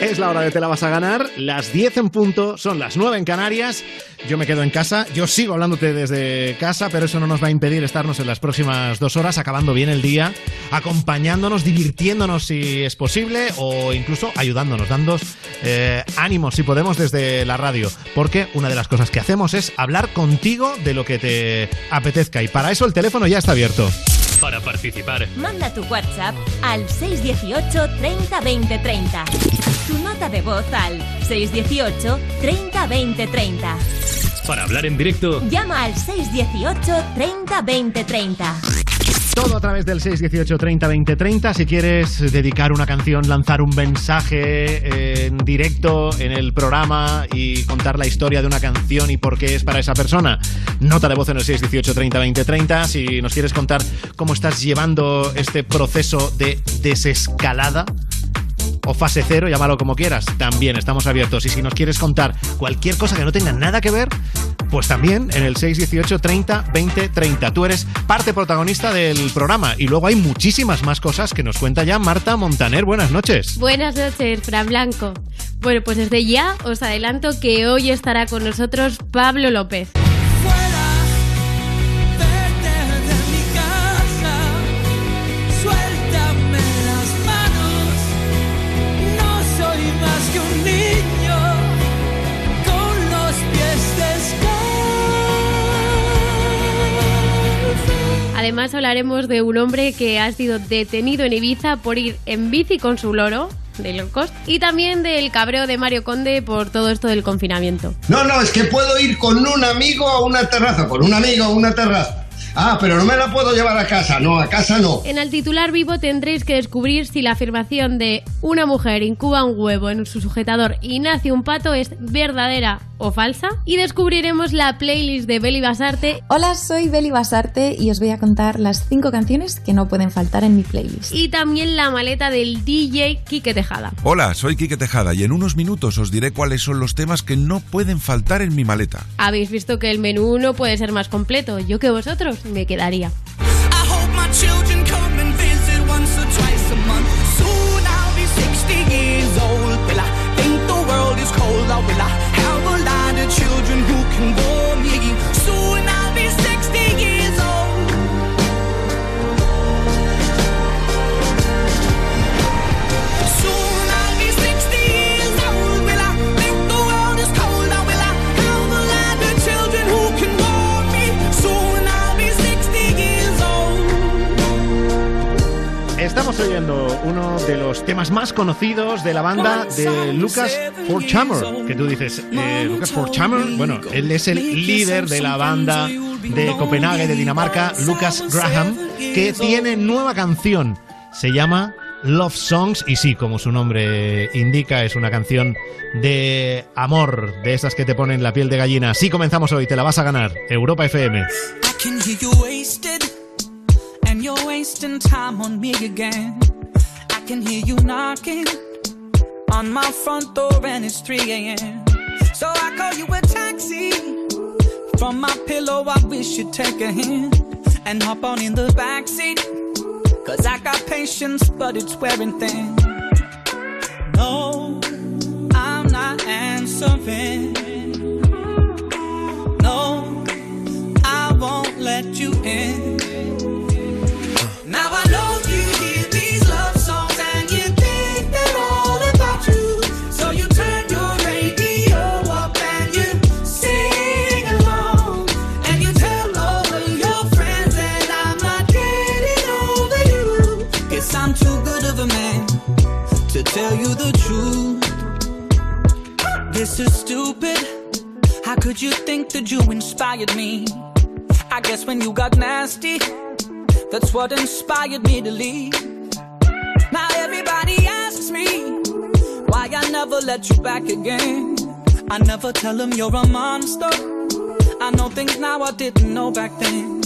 Es la hora de te la vas a ganar, las 10 en punto, son las 9 en Canarias. Yo me quedo en casa, yo sigo hablándote desde casa, pero eso no nos va a impedir estarnos en las próximas dos horas acabando bien el día, acompañándonos, divirtiéndonos si es posible o incluso ayudándonos, dando eh, ánimos si podemos desde la radio, porque una de las cosas que hacemos es hablar contigo de lo que te apetezca y para eso el teléfono ya está abierto. Para participar, Manda tu WhatsApp al 618 30 20 30. Tu nota de voz al 618 30 20 30. para hablar en directo, Llama al 618 30 20 30. Todo a través del 618 30 20 30. Si quieres dedicar una canción, lanzar un mensaje eh, en directo en el programa y contar la historia de una canción y por qué es para esa persona, nota de voz en el 618 30 20 30. Si nos quieres contar cómo estás llevando este proceso de desescalada o fase cero, llámalo como quieras, también estamos abiertos. Y si nos quieres contar cualquier cosa que no tenga nada que ver, pues también en el 618 30 20 30. Tú eres parte protagonista del programa y luego hay muchísimas más cosas que nos cuenta ya Marta Montaner. Buenas noches. Buenas noches, Fran Blanco. Bueno, pues desde ya os adelanto que hoy estará con nosotros Pablo López. Además hablaremos de un hombre que ha sido detenido en Ibiza por ir en bici con su loro de low cost y también del cabreo de Mario Conde por todo esto del confinamiento. No, no, es que puedo ir con un amigo a una terraza, con un amigo a una terraza. Ah, pero no me la puedo llevar a casa, no, a casa no. En el titular vivo tendréis que descubrir si la afirmación de una mujer incuba un huevo en su sujetador y nace un pato es verdadera o falsa. Y descubriremos la playlist de Beli Basarte Hola, soy Beli Basarte y os voy a contar las 5 canciones que no pueden faltar en mi playlist. y también la maleta del DJ Quique Tejada. Hola, soy Quique Tejada y en unos minutos os diré cuáles son los temas que no pueden faltar en mi maleta. Habéis visto que el menú no puede ser más completo. Yo que vosotros me quedaría. Estamos oyendo uno de los temas más conocidos de la banda de Lucas Forchammer, que tú dices, eh, Lucas Forchammer, bueno, él es el líder de la banda de Copenhague, de Dinamarca, Lucas Graham, que tiene nueva canción, se llama Love Songs, y sí, como su nombre indica, es una canción de amor, de esas que te ponen la piel de gallina. Sí comenzamos hoy, te la vas a ganar, Europa FM. Wasting time on me again. I can hear you knocking on my front door, and it's 3 a.m. So I call you a taxi. From my pillow, I wish you'd take a hand and hop on in the backseat. Cause I got patience, but it's wearing thin. No, I'm not answering. No, I won't let you in. Could you think that you inspired me? I guess when you got nasty, that's what inspired me to leave. Now everybody asks me why I never let you back again. I never tell them you're a monster. I know things now I didn't know back then.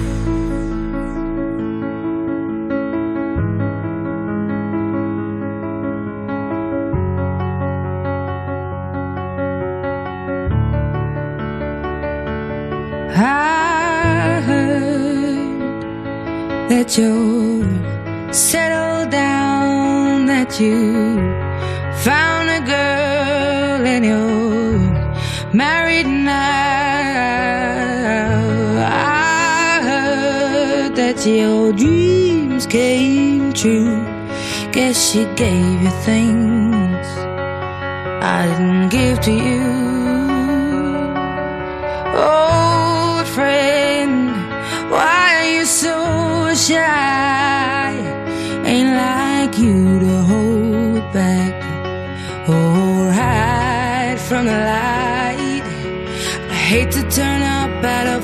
Gave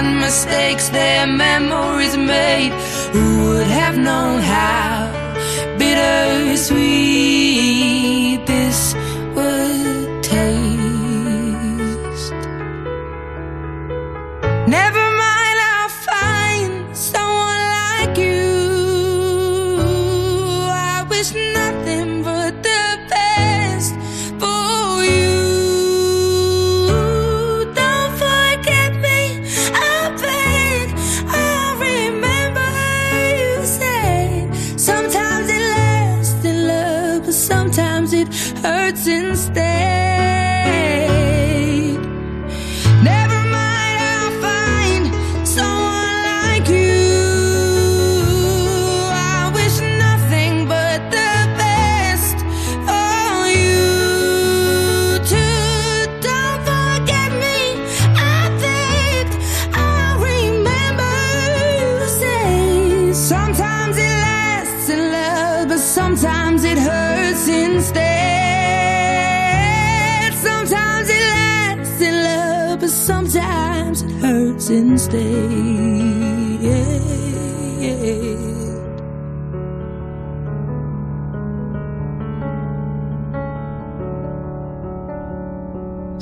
And mistakes, their memories made. Who would have known how bittersweet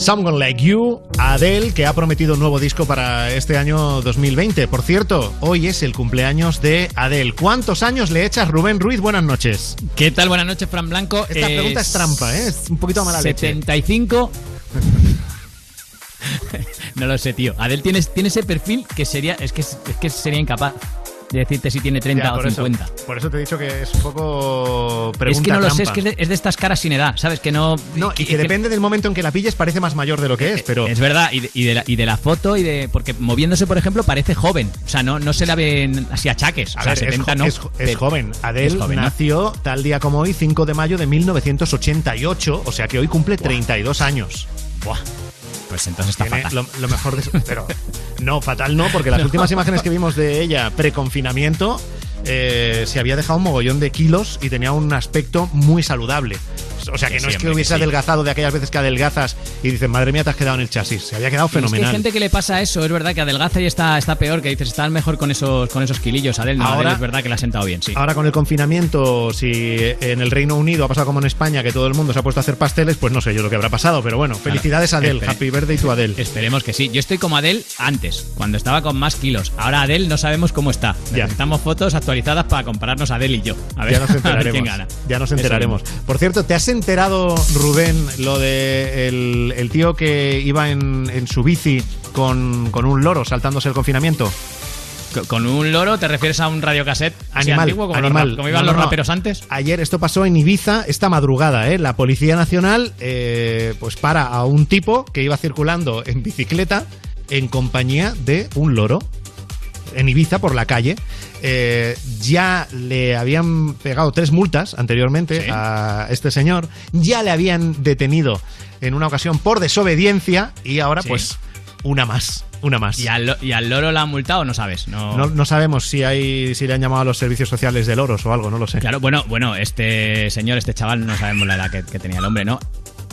Someone Like You, Adele, que ha prometido un nuevo disco para este año 2020. Por cierto, hoy es el cumpleaños de Adele. ¿Cuántos años le echas, Rubén Ruiz? Buenas noches. ¿Qué tal? Buenas noches, Fran Blanco. Esta pregunta es trampa, ¿eh? Es un poquito mala leche. 75. no lo sé, tío. Adel tiene, tiene ese perfil que sería. Es que, es que sería incapaz de decirte si tiene 30 Ya, o por eso- 50. por eso te he dicho que es un poco pregunta es que no lo sé, es que es de, es de estas caras sin edad, ¿sabes? Que no. No, y que depende del momento en que la pilles parece más mayor de lo que es, pero... Es verdad, y de, y de la, y de la foto y de. Porque moviéndose, por ejemplo, parece joven. O sea, no, no se la ven así achaques. O A sea, ver, es 70 jo- no. es, es joven. Adele es joven, ¿no? nació tal día como hoy, 5 de mayo de 1988, o sea que hoy cumple 32 años. Buah. Pues entonces está Tiene fatal. Lo, lo mejor de su- Pero no, fatal no, porque las No. últimas imágenes que vimos de ella pre-confinamiento eh, se había dejado un mogollón de kilos y tenía un aspecto muy saludable. O sea que no es que hubiese adelgazado de aquellas veces que adelgazas y dices, madre mía, te has quedado en el chasis. Se había quedado Es que hay fenomenal. gente que le pasa eso, es verdad que adelgaza y está, está peor, que dices, está mejor con esos, con esos kilillos. Adel, no, Ahora- Adel es verdad que le ha sentado bien, sí. Ahora con el confinamiento, si en el Reino Unido ha pasado como en España, que todo el mundo se ha puesto a hacer pasteles, pues no sé yo lo que habrá pasado. Pero bueno, felicidades a Adele. Espere- Happy birthday to Adele. Esperemos que sí. Yo estoy como Adel antes, cuando estaba con más kilos. Ahora Adel no sabemos cómo está. Necesitamos fotos actualizadas para compararnos a Adel y yo. A ver, ya nos a ver quién enteraremos. gana. Ya nos enteraremos. Por cierto, ¿te has enterado, Rubén, lo de el, el tío que iba en, en su bici con, con un loro saltándose el confinamiento? Co- Con un loro te refieres a un radiocassette Animal, antiguo, como, animal. como iban No, no, los no. raperos antes. Ayer esto pasó en Ibiza esta madrugada, ¿eh? La Policía Nacional eh, pues para a un tipo que iba circulando en bicicleta en compañía de un loro en Ibiza por la calle. Eh, ya le habían pegado tres multas anteriormente Sí. a este señor. Ya le habían detenido en una ocasión por desobediencia y ahora Sí. pues una más, una más. ¿Y al, y al loro la han multado? No sabes. No, No, no sabemos si hay si le han llamado a los servicios sociales de loros o algo, no lo sé. Claro, bueno, bueno, este señor, este chaval, no sabemos la edad que, que tenía el hombre, ¿no?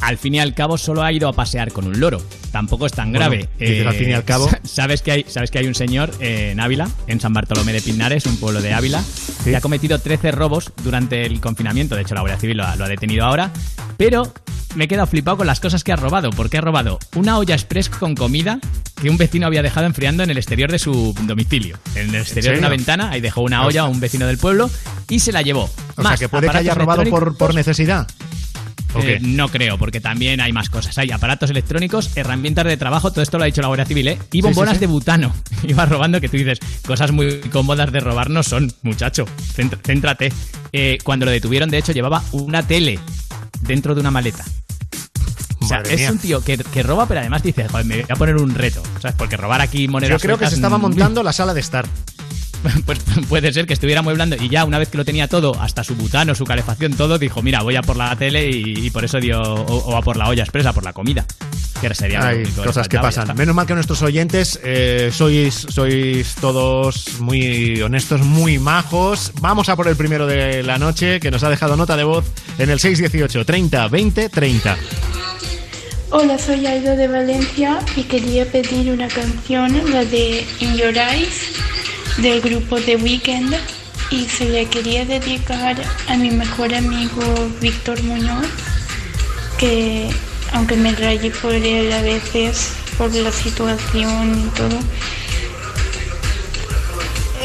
Al fin y al cabo solo ha ido a pasear con un loro. Tampoco es tan Bueno, grave. Eh, al fin y al cabo. ¿Sabes que hay, sabes que hay un señor eh, en Ávila, en San Bartolomé de Pinares, un pueblo de Ávila, que ha cometido 13 robos durante el confinamiento. De hecho, la Guardia Civil lo ha, lo ha detenido ahora. Pero me he quedado flipado con las cosas que ha robado. Porque ha robado una olla express con comida que un vecino había dejado enfriando en el exterior de su domicilio. En el exterior de una ventana, ahí dejó una olla a un vecino del pueblo y se la llevó. O Más sea, que puede que haya robado por, por necesidad. ¿O Eh, no creo, porque también hay más cosas. Hay aparatos electrónicos, herramientas de trabajo, todo esto lo ha dicho la Guardia Civil, ¿eh? Y bombonas sí, sí. de butano. Iba robando, que tú dices, cosas muy cómodas de robar no son, muchacho. Cént- Céntrate. Eh, cuando lo detuvieron, de hecho, llevaba una tele dentro de una maleta. O sea, Madre es mía. un tío que, que roba, pero además dice, joder, me voy a poner un reto. ¿Sabes? Porque robar aquí monedas Yo creo que se estaba montando la sala de estar. pues puede ser que estuviera mueblando y ya una vez que lo tenía todo, hasta su butano, su calefacción, todo, dijo, mira, voy a por la tele y, y por eso dio, o, o a por la olla expresa, por la comida. Que sería lo Hay cosas que pasan. Menos mal que nuestros oyentes eh, sois, sois todos muy honestos, muy majos. Vamos a por el primero de la noche que nos ha dejado nota de voz en el 618 30 20 30. Hola, soy Aido de Valencia y quería pedir una canción, la de In Your Eyes, del grupo The Weeknd, y se la quería dedicar a mi mejor amigo Víctor Muñoz, que aunque me raye por él a veces, por la situación y todo,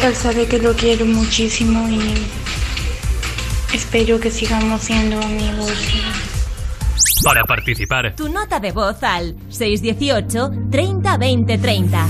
él sabe que lo quiero muchísimo y espero que sigamos siendo amigos. Para participar, Tu nota de voz al 618 30 20 30.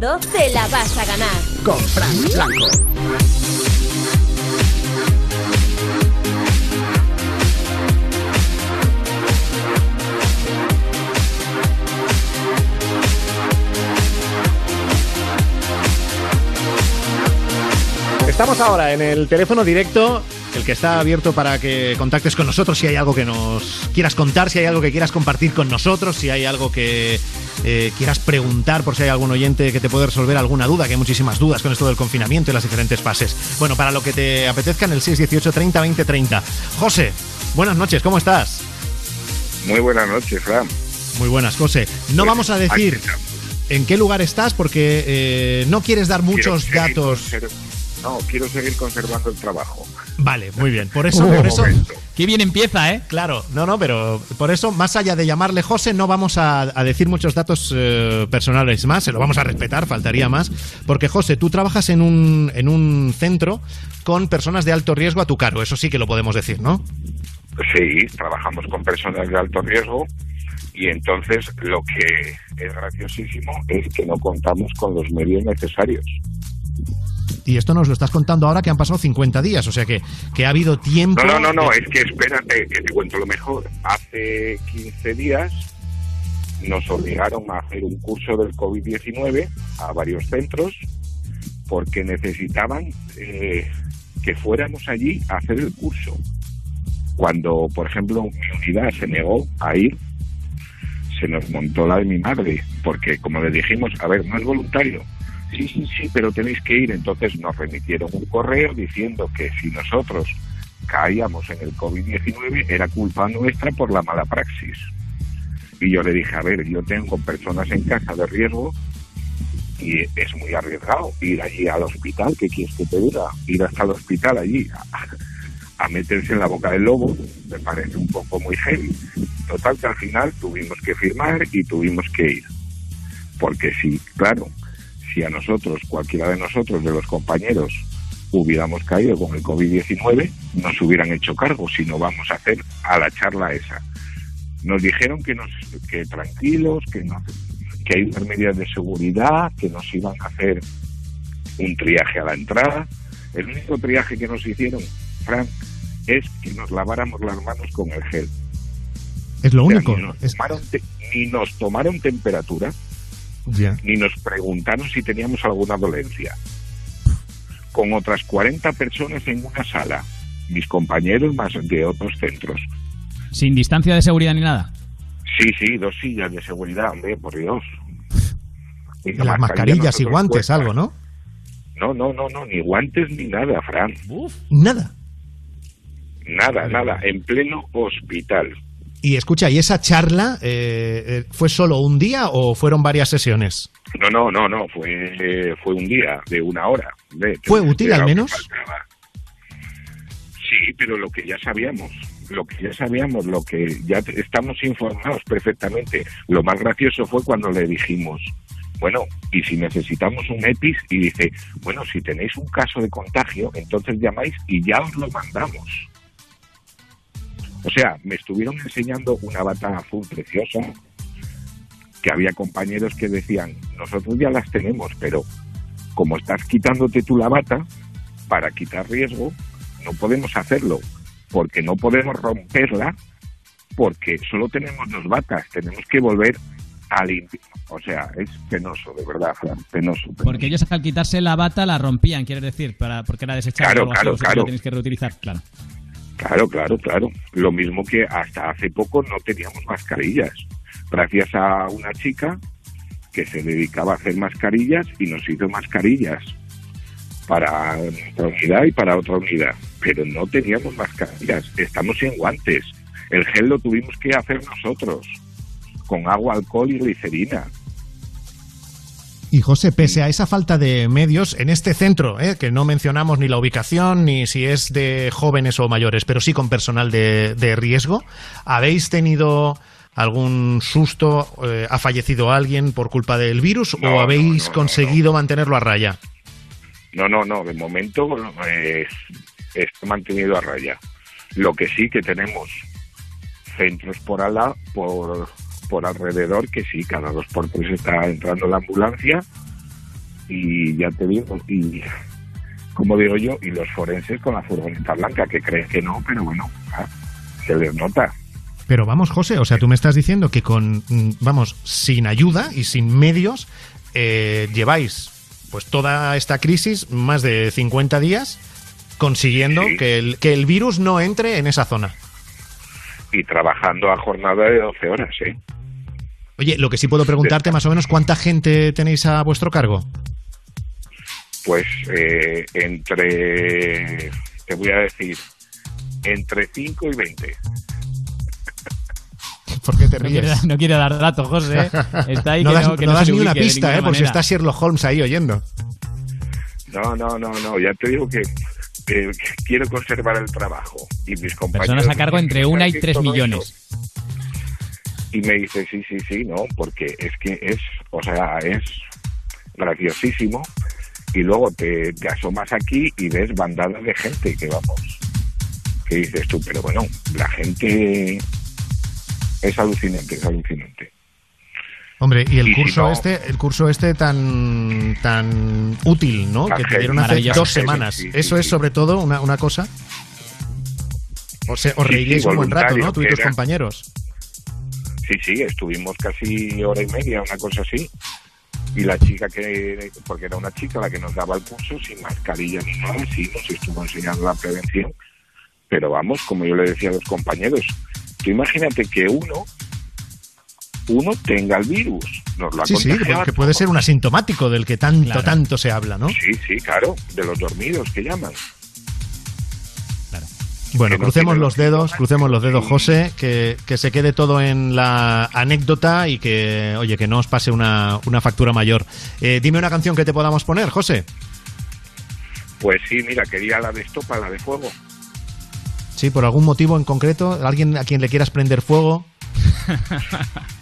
Escuchando Te la vas a ganar. Con Frank Blanco. Estamos ahora en el teléfono directo, el que está abierto para que contactes con nosotros si hay algo que nos quieras contar, si hay algo que quieras compartir con nosotros, si hay algo que eh, quieras preguntar por si hay algún oyente que te puede resolver alguna duda, que hay muchísimas dudas con esto del confinamiento y las diferentes fases. Bueno, para lo que te apetezca en el 618 30 20 30. José, buenas noches, ¿cómo estás? Muy buenas noches, Fran. Muy buenas, José. No Pues, vamos a decir en qué lugar estás porque eh, no quieres dar muchos datos. No, quiero seguir conservando el trabajo. Vale, muy bien. Por eso, por eso. Qué bien empieza, ¿eh? Claro, no, no, pero por eso, más allá de llamarle José, no vamos a, a decir muchos datos eh, personales más, se lo vamos a respetar, faltaría más, porque José, tú trabajas en un, en un centro con personas de alto riesgo a tu cargo, eso sí que lo podemos decir, ¿no? Sí, trabajamos con personas de alto riesgo y entonces lo que es graciosísimo es que no contamos con los medios necesarios. Y esto nos lo estás contando ahora que han pasado 50 días, o sea que, que ha habido tiempo. No, no, no, no, es que espérate, que te cuento lo mejor. Hace 15 días nos obligaron a hacer un curso del COVID-19 a varios centros porque necesitaban eh, que fuéramos allí a hacer el curso. Cuando, por ejemplo, mi unidad se negó a ir, se nos montó la de mi madre, porque como le dijimos, a ver, no es voluntario, sí, sí, sí, pero tenéis que ir. Entonces nos remitieron un correo diciendo que si nosotros caíamos en el COVID-19 era culpa nuestra por la mala praxis. Y yo le dije, a ver, yo tengo personas en casa de riesgo y es muy arriesgado ir allí al hospital, ¿qué quieres que te diga? Ir hasta el hospital allí a, a meterse en la boca del lobo, me parece un poco muy heavy. Total que al final tuvimos que firmar y tuvimos que ir. Porque sí, claro, si a nosotros, cualquiera de nosotros, de los compañeros, hubiéramos caído con el COVID-19, nos hubieran hecho cargo, si no vamos a hacer a la charla esa. Nos dijeron que, nos, que tranquilos, que, no, que hay unas medidas de seguridad, que nos iban a hacer un triaje a la entrada. El único triaje que nos hicieron, Frank, es que nos laváramos las manos con el gel. Es lo O sea, único. Ni nos, Es- tomaron te- ni nos tomaron temperatura, ni nos preguntaron si teníamos alguna dolencia. Con otras 40 personas en una sala, mis compañeros más de otros centros. Sin distancia de seguridad ni nada. Sí, sí, dos sillas de seguridad, hombre, por Dios. Y las mascarillas y guantes, algo, ¿no? No, no, no, no, ni guantes ni nada, Fran. Nada. Nada, nada, en pleno hospital. Y escucha, ¿y esa charla eh, eh, fue solo un día o fueron varias sesiones? No, no, no, no, fue, eh, fue un día de una hora. Ve, ¿Fue útil al menos? Sí, pero lo que ya sabíamos, lo que ya sabíamos, lo que ya estamos informados perfectamente. Lo más gracioso fue cuando le dijimos, bueno, y si necesitamos un EPIS, y dice, bueno, si tenéis un caso de contagio, entonces llamáis y ya os lo mandamos. O sea, me estuvieron enseñando una bata azul preciosa, que había compañeros que decían, nosotros ya las tenemos, pero como estás quitándote tú la bata, para quitar riesgo, no podemos hacerlo, porque no podemos romperla, porque solo tenemos dos batas, tenemos que volver a limpiar. O sea, es penoso, de verdad, Fran, penoso. penoso. Porque ellos al quitarse la bata la rompían, quieres decir, para, porque era desechable. Claro, así, claro, tenéis que reutilizar, claro. Claro, claro, claro. Lo mismo que hasta hace poco no teníamos mascarillas. Gracias a una chica que se dedicaba a hacer mascarillas y nos hizo mascarillas para nuestra unidad y para otra unidad. Pero no teníamos mascarillas. Estamos sin guantes. El gel lo tuvimos que hacer nosotros con agua, alcohol y glicerina. Y José, pese a esa falta de medios, en este centro, ¿eh? que no mencionamos ni la ubicación ni si es de jóvenes o mayores, pero sí con personal de, de riesgo, ¿habéis tenido algún susto? eh, ¿Ha fallecido alguien por culpa del virus No, o habéis no, no, conseguido mantenerlo a raya? No, no, no, de momento eh, está mantenido a raya. Lo que sí que tenemos centros por ala, por, por alrededor, que sí, cada dos por tres está entrando la ambulancia y ya te digo, y como digo yo, y los forenses con la furgoneta blanca, que creen que no, pero bueno, ah, se les nota. Pero vamos, José, o sea, tú me estás diciendo que con, mm, vamos, sin ayuda y sin medios, eh, lleváis pues toda esta crisis, más de 50 días, consiguiendo que, el, que el virus no entre en esa zona. Y trabajando a jornada de 12 horas, ¿eh? Oye, lo que sí puedo preguntarte más o menos, ¿cuánta gente tenéis a vuestro cargo? Pues eh, entre, te voy a decir, entre 5 y 20. ¿Por qué te No quiere, ríes? no quiere dar datos, José. ¿eh? Está ahí no que das, no, que no no das ni una pista, ¿eh? Por si está Sherlock Holmes ahí oyendo. No, no, no, no, ya te digo que, que quiero conservar el trabajo. Y mis compañeros... Personas a cargo entre una y tres millones. eso. Y me dice, sí, sí, sí, no, porque es que es, o sea, es graciosísimo. Y luego te, te asomas aquí y ves bandadas de gente que vamos, que dices tú, pero bueno, la gente es alucinante, es alucinante. Hombre, y el Y si curso no- este, el curso este tan tan útil, ¿no? Que dieron hace dos semanas. Sí, Eso sí, es sí. sobre todo una, una cosa. O sea, os reiríais un buen rato, ¿no? Tú y tus era. compañeros. Sí, sí, estuvimos casi hora y media, una cosa así. Y la chica que, porque era una chica la que nos daba el curso, sin mascarilla ni nada, sí, nos estuvo enseñando la prevención. Pero vamos, como yo le decía a los compañeros, tú imagínate que uno, uno tenga el virus. Nos lo ha Sí, sí, contagiado. que puede ser un asintomático del que tanto, Claro. tanto se habla, ¿no? Sí, sí, claro, de los dormidos que llaman. Bueno, crucemos los dedos, crucemos los dedos, José, que, que se quede todo en la anécdota y que, oye, que no os pase una, una factura mayor. Eh, dime una canción que te podamos poner, José. Pues sí, mira, quería la de estopa, la de fuego. Sí, por algún motivo en concreto, alguien a quien le quieras prender fuego.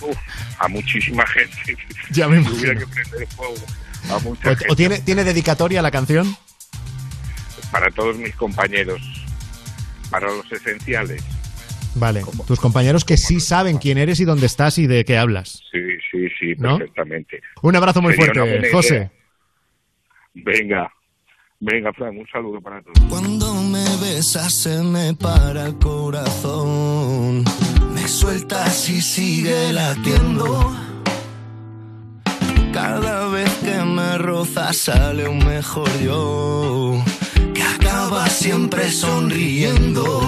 Uf, a muchísima gente. Ya me Tuviera imagino. que prender fuego. A mucha O, gente. o tiene, tiene dedicatoria la canción? Para todos mis compañeros. Para los esenciales. Vale, tus compañeros que sí saben quién eres y dónde estás y de qué hablas. Sí, sí, sí, ¿No? perfectamente. Un abrazo muy Sería fuerte, José. idea. Venga, venga, Fran, un saludo para todos. Cuando me besas se me para el corazón. Sueltas y sigue latiendo. Cada vez que me rozas sale un mejor yo. Que acaba siempre sonriendo.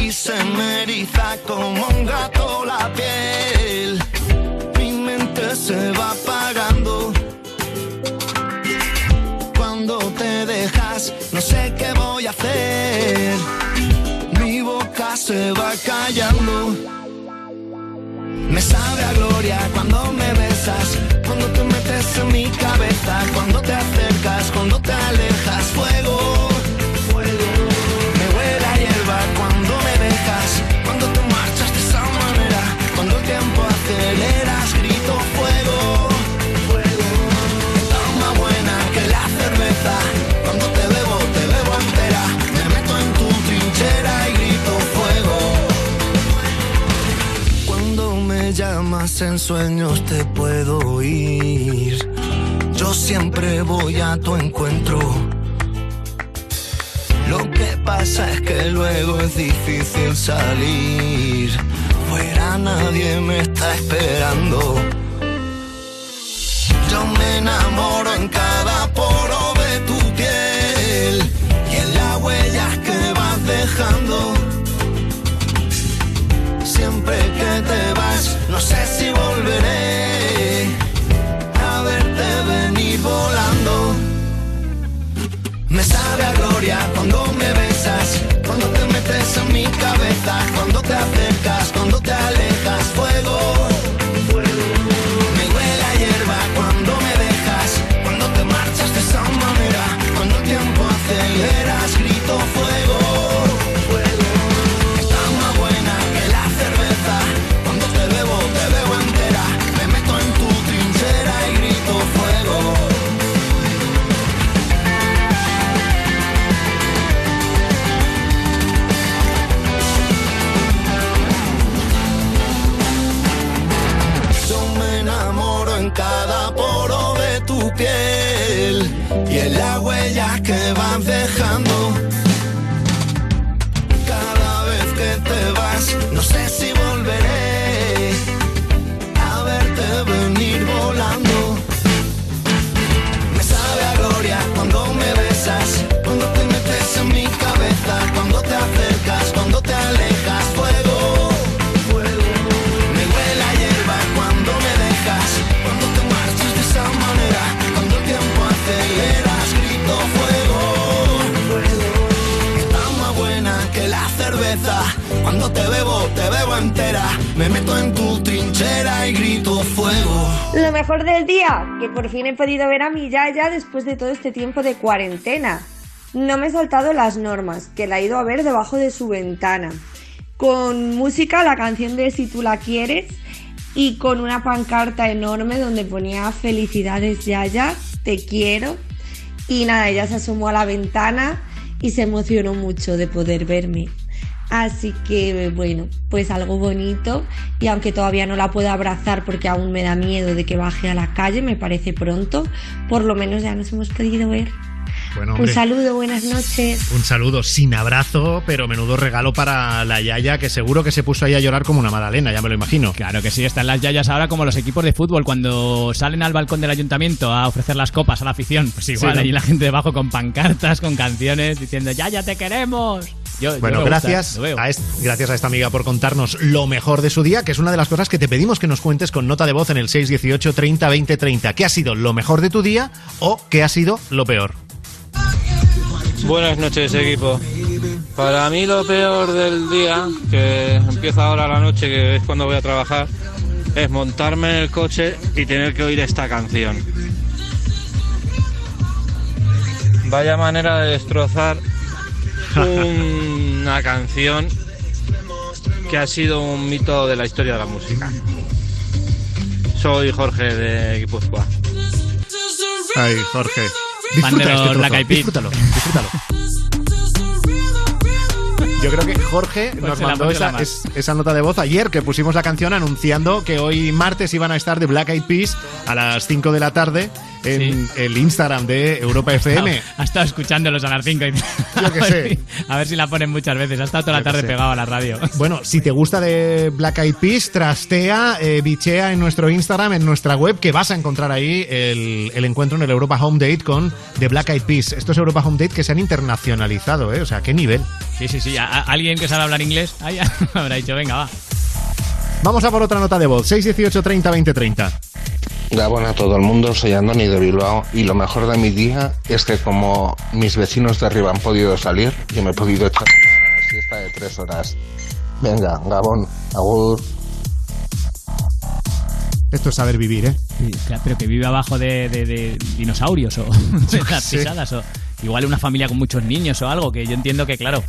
Y se me eriza como un gato la piel. Mi mente se va apagando. Cuando te dejas, no sé qué voy a hacer. Se va callando. Me sabe a gloria cuando me besas, cuando te metes en mi cabeza, cuando te acercas, cuando te alejas, en sueños te puedo oír. Yo siempre voy a tu encuentro. Lo que pasa es que luego es difícil salir. Fuera nadie me está esperando. Yo me enamoro en cada poro de tu piel y en las huellas que vas dejando. Siempre que te vas, no sé si volveré a verte venir volando. Me sabe a gloria cuando me besas, cuando te metes en mi cabeza, cuando te acercas, huellas que vas me meto en tu trinchera y grito fuego. Lo mejor del día, que por fin he podido ver a mi Yaya después de todo este tiempo de cuarentena. No me he saltado las normas, que la he ido a ver debajo de su ventana. Con música, la canción de Si tú la quieres, y con una pancarta enorme donde ponía Felicidades Yaya, te quiero. Y nada, ella se asomó a la ventana y se emocionó mucho de poder verme. Así que bueno, pues algo bonito y aunque todavía no la puedo abrazar porque aún me da miedo de que baje a la calle, me parece pronto, por lo menos ya nos hemos podido ver. Bueno, Un saludo, buenas noches. un saludo sin abrazo, pero menudo regalo para la Yaya, que seguro que se puso ahí a llorar como una magdalena, ya me lo imagino. Claro que sí, están las yayas ahora como los equipos de fútbol cuando salen al balcón del ayuntamiento a ofrecer las copas a la afición. Pues igual, Sí, ¿no? ahí la gente debajo con pancartas, con canciones, diciendo ¡Ya, ya te queremos! Yo- bueno, gracias, a gracias a esta amiga por contarnos lo mejor de su día, que es una de las cosas que te pedimos que nos cuentes con nota de voz en el 618 30 20 30. ¿Qué ha sido lo mejor de tu día o qué ha sido lo peor? Buenas noches, equipo. Para mí lo peor del día, que empieza ahora la noche, que es cuando voy a trabajar, es montarme en el coche y tener que oír esta canción. Vaya manera de destrozar una canción que ha sido un mito de la historia de la música. Soy Jorge de Guipúzcoa. Ay, Jorge. Los este trozo, Peas. disfrútalo, disfrútalo. Yo creo que Jorge nos Pónsela, mandó esa, es- esa nota de voz ayer que pusimos la canción anunciando que hoy martes iban a estar de Black Eyed Peas a las 5 de la tarde en el Instagram de Europa FM. Ha estado escuchándolos a las 5 y... Yo ver sé. si- A ver si la ponen muchas veces. Ha estado toda la Yo tarde pegado a la radio. Bueno, si te gusta de Black Eyed Peas, trastea, eh, bichea en nuestro Instagram, en nuestra web, que vas a encontrar ahí el, el encuentro en el Europa Home Date con The Black Eyed Peas. Estos Europa Home Date que se han internacionalizado, ¿eh? O sea, ¿qué nivel? Sí, sí, sí. A- alguien que sabe hablar inglés ahí habrá dicho, venga, va. Vamos a por otra nota de voz. 618 30 20 30. Gabón a todo el mundo, soy Andoni de Bilbao y lo mejor de mi día es que como mis vecinos de arriba han podido salir, yo me he podido echar una siesta de tres horas. Venga, Gabón, agur. Esto es saber vivir, ¿eh? Sí, claro, pero que vive abajo de, de- de dinosaurios o de las pisadas o igual una familia con muchos niños o algo que yo entiendo que claro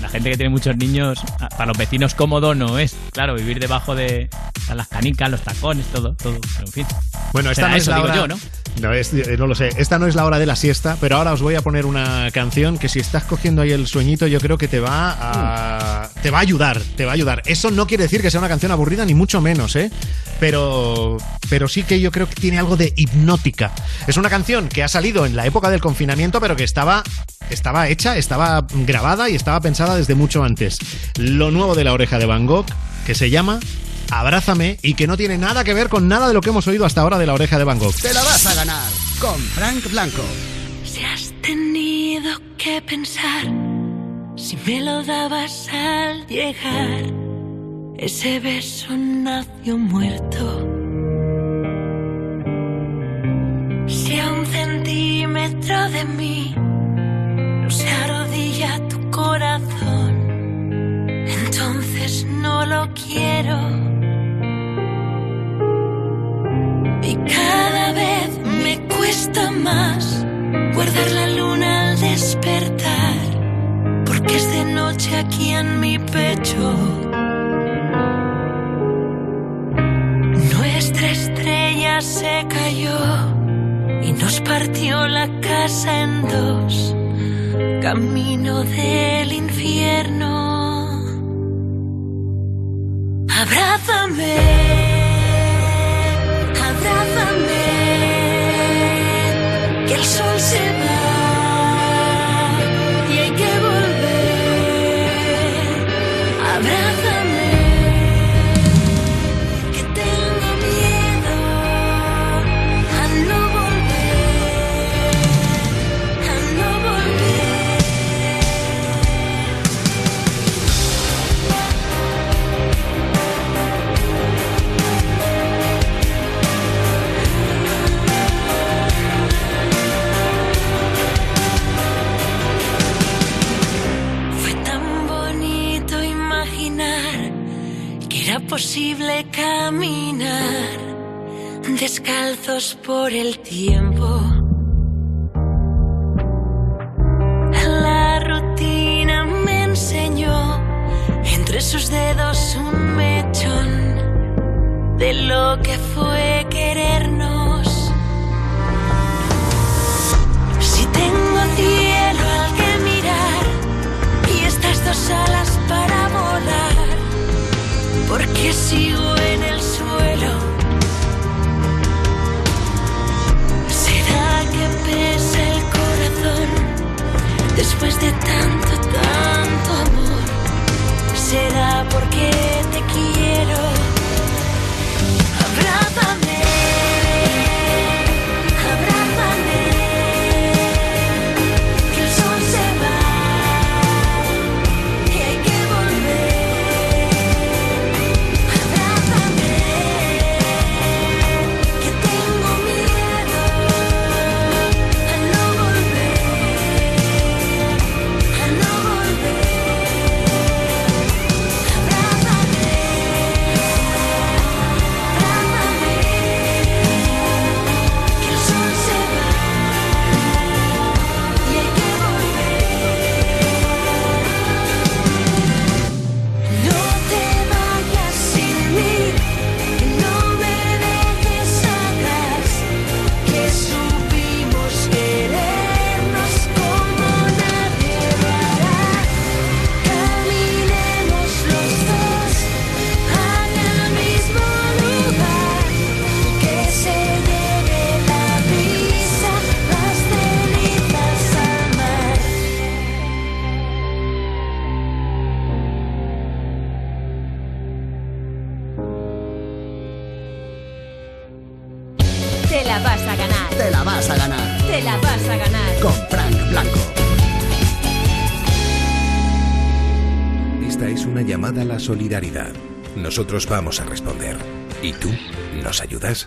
la gente que tiene muchos niños para los vecinos cómodo no es claro vivir debajo de las canicas los tacones todo todo pero en fin Bueno, esta Será no es eso, la digo hora. yo, ¿no? No, es- eh, no lo sé. Esta no es la hora de la siesta, pero ahora os voy a poner una canción que si estás cogiendo ahí el sueñito, yo creo que te va a. Te va a ayudar, te va a ayudar. Eso no quiere decir que sea una canción aburrida, ni mucho menos, ¿eh? Pero. Pero sí que yo creo que tiene algo de hipnótica. Es una canción que ha salido en la época del confinamiento, pero que estaba. Estaba hecha, estaba grabada y estaba pensada desde mucho antes. Lo nuevo de la oreja de Van Gogh, que se llama Abrázame y que no tiene nada que ver con nada de lo que hemos oído hasta ahora de la oreja de Van Gogh. Te la vas a ganar con Frank Blanco. Si has tenido que pensar si me lo dabas al llegar, ese beso nació muerto. Si a un centímetro de mí no se arrodilla tu corazón, entonces no lo quiero. Cada vez me cuesta más guardar la luna al despertar, porque es de noche aquí en mi pecho. Nuestra estrella se cayó y nos partió la casa en dos, camino del infierno. Abrázame. Esta es una llamada a la solidaridad. Nosotros vamos a responder. ¿Y tú? ¿Nos ayudas?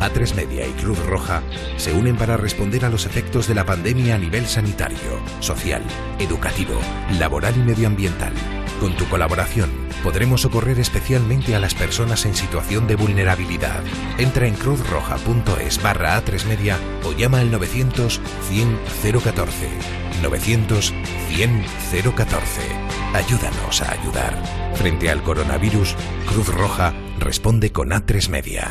A3 Media y Cruz Roja se unen para responder a los efectos de la pandemia a nivel sanitario, social, educativo, laboral y medioambiental. Con tu colaboración podremos socorrer especialmente a las personas en situación de vulnerabilidad. Entra en cruzroja.es barra A3 Media o llama al 900 100 014. 900 100 014. Ayúdanos a ayudar. Frente al coronavirus, Cruz Roja responde con A3 Media.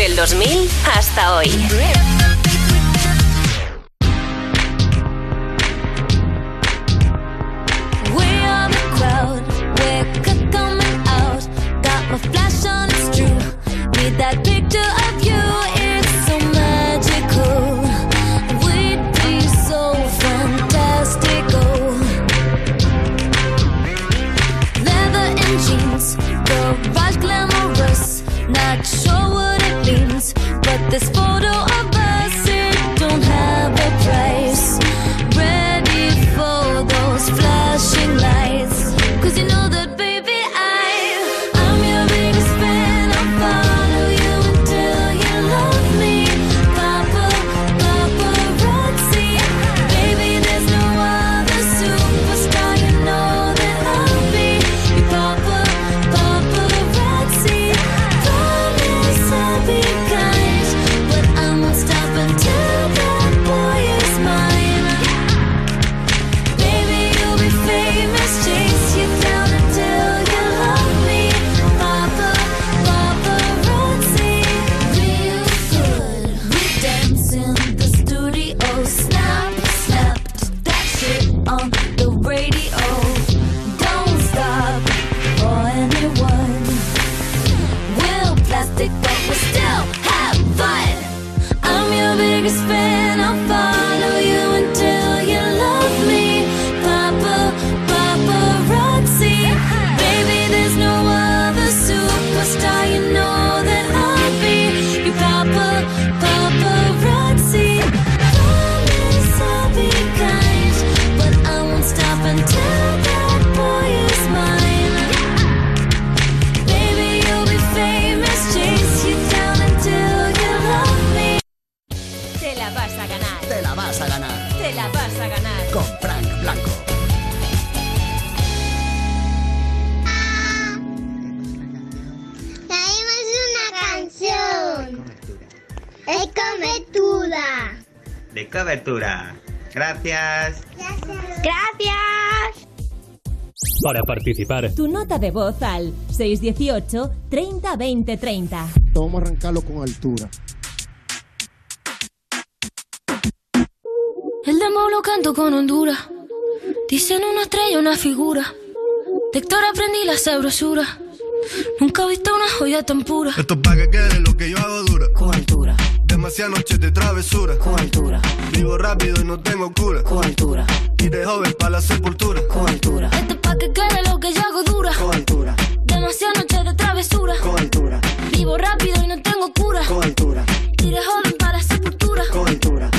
Del 2000 hasta hoy. De cobertura. Gracias. Gracias. Para participar, Tu nota de voz al 618 30 20 30. Vamos a arrancarlo con altura. El demo lo canto con Honduras. Dicen una estrella, una figura. De Héctor aprendí la sabrosura. Nunca he visto una joya tan pura. Esto es pa' que quede lo que yo hago dura. Con altura. Demasiadas noches de travesura. Con altura. Vivo rápido y no tengo cura. Con altura. Y de joven para la sepultura. Con altura. Esto es pa' que quede lo que yo hago dura. Con altura. Demasiadas noches de travesura. Con altura. Vivo rápido y no tengo cura. Con altura. Y de joven para la sepultura. Con altura.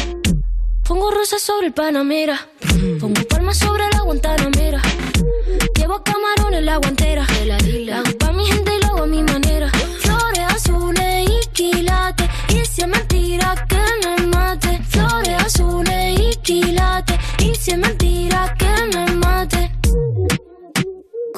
Pongo rosas sobre el Panamera. Pongo palmas sobre la Guantanamera. Llevo camarones en la guantera. La hago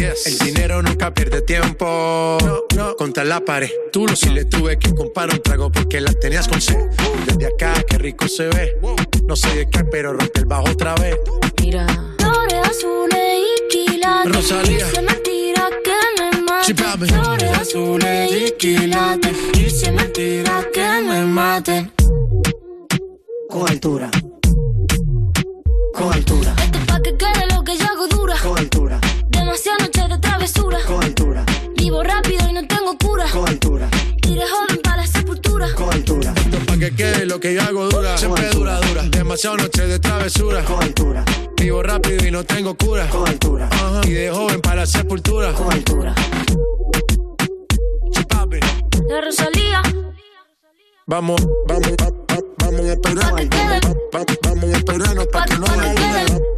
El dinero nunca pierde tiempo. No, no, contra la pared. Tú lo si le tuve que comprar un trago porque la tenías con sed. Desde acá, qué rico se ve. No sé de qué, pero rompe el bajo otra vez. Mira. Flores azules y quilates. Rosalía. Mentira que me Sí, maten. papi. Flores azules y quilates. Dice mentira que me maten. Con altura. Con altura. Esto pa' que quede lo que yo hago dura. Con Demasiadas noches de travesura. Con altura. Vivo rápido y no tengo cura. Con altura. Iré joven para la sepultura. Con altura. Esto pa' que quede lo que yo hago dura. Siempre dura, dura. Demasiado noche de travesura. Con altura. Vivo rápido y no tengo cura. Con altura. Ajá. Y de joven para la sepultura. Con altura. La Rosalía. Vamos, vamos, va- va- vamos a va- Vamos a esperarnos para que no haya duda. Va-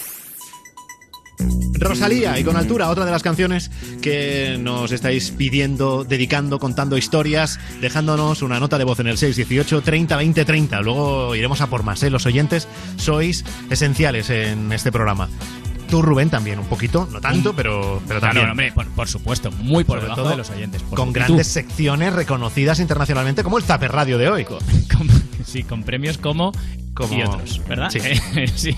Rosalía y con altura, otra de las canciones que nos estáis pidiendo, dedicando, contando historias, dejándonos una nota de voz en el 618 30 20 30. Luego iremos a por más, ¿eh? Los oyentes sois esenciales en este programa. Tú, Rubén, también un poquito, no tanto, pero, pero Claro, también. hombre, por, por supuesto, muy por Sobre debajo todo de los oyentes. por con grandes secciones reconocidas internacionalmente como el Zapper Radio de hoy. Sí, con premios como, Como- y otros, ¿verdad? Sí. Sí.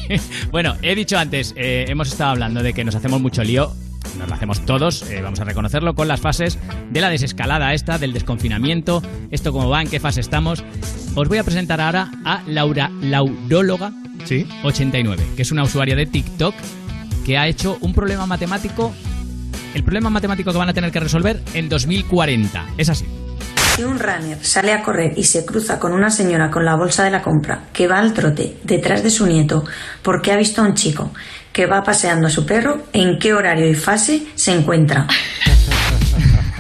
Bueno, he dicho antes, eh, hemos estado hablando de que nos hacemos mucho lío. Nos lo hacemos todos, eh, vamos a reconocerlo, con las fases de la desescalada esta, del desconfinamiento, esto cómo va, en qué fase estamos. Os voy a presentar ahora a Laura Lauróloga 89, que es una usuaria de TikTok que ha hecho un problema matemático, el problema matemático que van a tener que resolver en 2040. Es así. Si un runner sale a correr y se cruza con una señora con la bolsa de la compra que va al trote detrás de su nieto porque ha visto a un chico que va paseando a su perro, ¿en qué horario y fase se encuentra?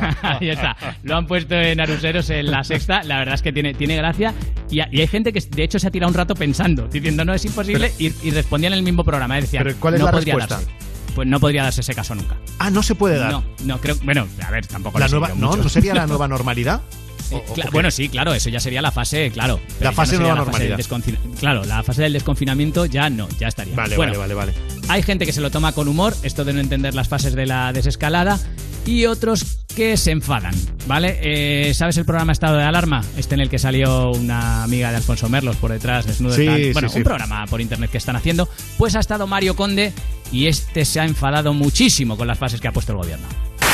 Ahí está. Lo han puesto en Aruseros en la sexta. La verdad es que tiene, tiene gracia. Y, y hay gente que de hecho se ha tirado un rato pensando, diciendo no es imposible y, y respondía en el mismo programa. Decía, Pero, ¿cuál es no la respuesta? darse. Pues no podría darse ese caso nunca. Ah, no se puede dar. No, no creo. Bueno, a ver, tampoco La nueva, no, mucho. ¿no sería la nueva normalidad? Eh, O- o bueno, sí, claro, eso ya sería la fase, claro. pero La fase no la fase normalidad. desconfin- Claro, la fase del desconfinamiento ya no, ya estaría. Vale, Bueno, vale, vale, vale. Hay gente que se lo toma con humor, esto de no entender las fases de la desescalada, y otros que se enfadan, ¿vale? Eh, ¿Sabes el programa Estado de Alarma? Este en el que salió una amiga de Alfonso Merlos por detrás, desnudo. Sí, tal. sí, bueno, sí. un programa por internet que están haciendo. Pues ha estado Mario Conde y este se ha enfadado muchísimo con las fases que ha puesto el gobierno.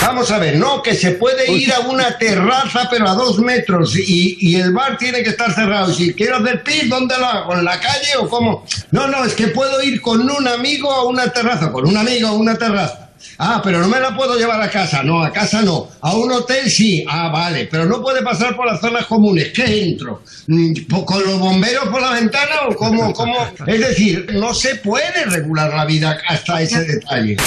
Vamos a ver, no, que se puede ir a una terraza pero a dos metros y, y el bar tiene que estar cerrado. Si quiero hacer pis, ¿dónde lo hago? ¿En la calle o cómo? No, no, es que puedo ir con un amigo a una terraza, con un amigo a una terraza. Ah, pero no me la puedo llevar a casa. No, a casa no. A un hotel sí. Ah, vale. Pero no puede pasar por las zonas comunes. ¿Qué entro? Mm, ¿Con los bomberos por la ventana o cómo? cómo? Es decir, no se puede regular la vida hasta ese detalle.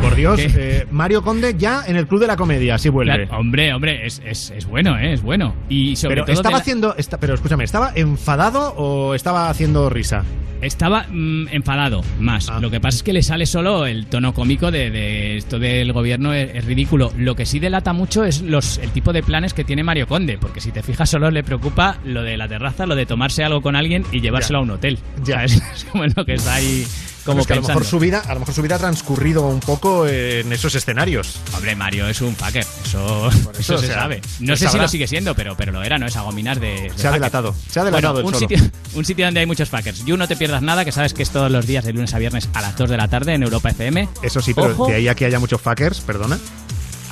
Por Dios, eh, Mario Conde ya en el Club de la Comedia, sí vuelve. Claro, hombre, hombre, es, es- es bueno, ¿eh? Es bueno. Y sobre Pero todo estaba la- haciendo, esta- pero escúchame, ¿estaba enfadado o estaba haciendo risa? Estaba mm, enfadado más. Ah. Lo que pasa es que le sale solo el tono cómico de, de esto del gobierno es, es ridículo. Lo que sí delata mucho es los, el tipo de planes que tiene Mario Conde, porque si te fijas solo le preocupa lo de la terraza, lo de tomarse algo con alguien y llevárselo a un hotel. Ya. Es como lo que está ahí como es que a lo mejor su vida, a lo mejor su vida ha transcurrido un poco en esos escenarios. Hombre, Mario es un fucker, eso, eso, se sea, sabe. No sé si lo sigue siendo, pero, pero lo era, ¿no? Esa gominas de. de Se ha fucker. delatado, se ha delatado Bueno, el un solo. sitio, un sitio donde hay muchos fuckers. You no te pierdas nada, que sabes que es todos los días de lunes a viernes a las 2 de la tarde en Europa FM. Eso sí, pero Ojo. de ahí a que haya muchos fuckers, perdona.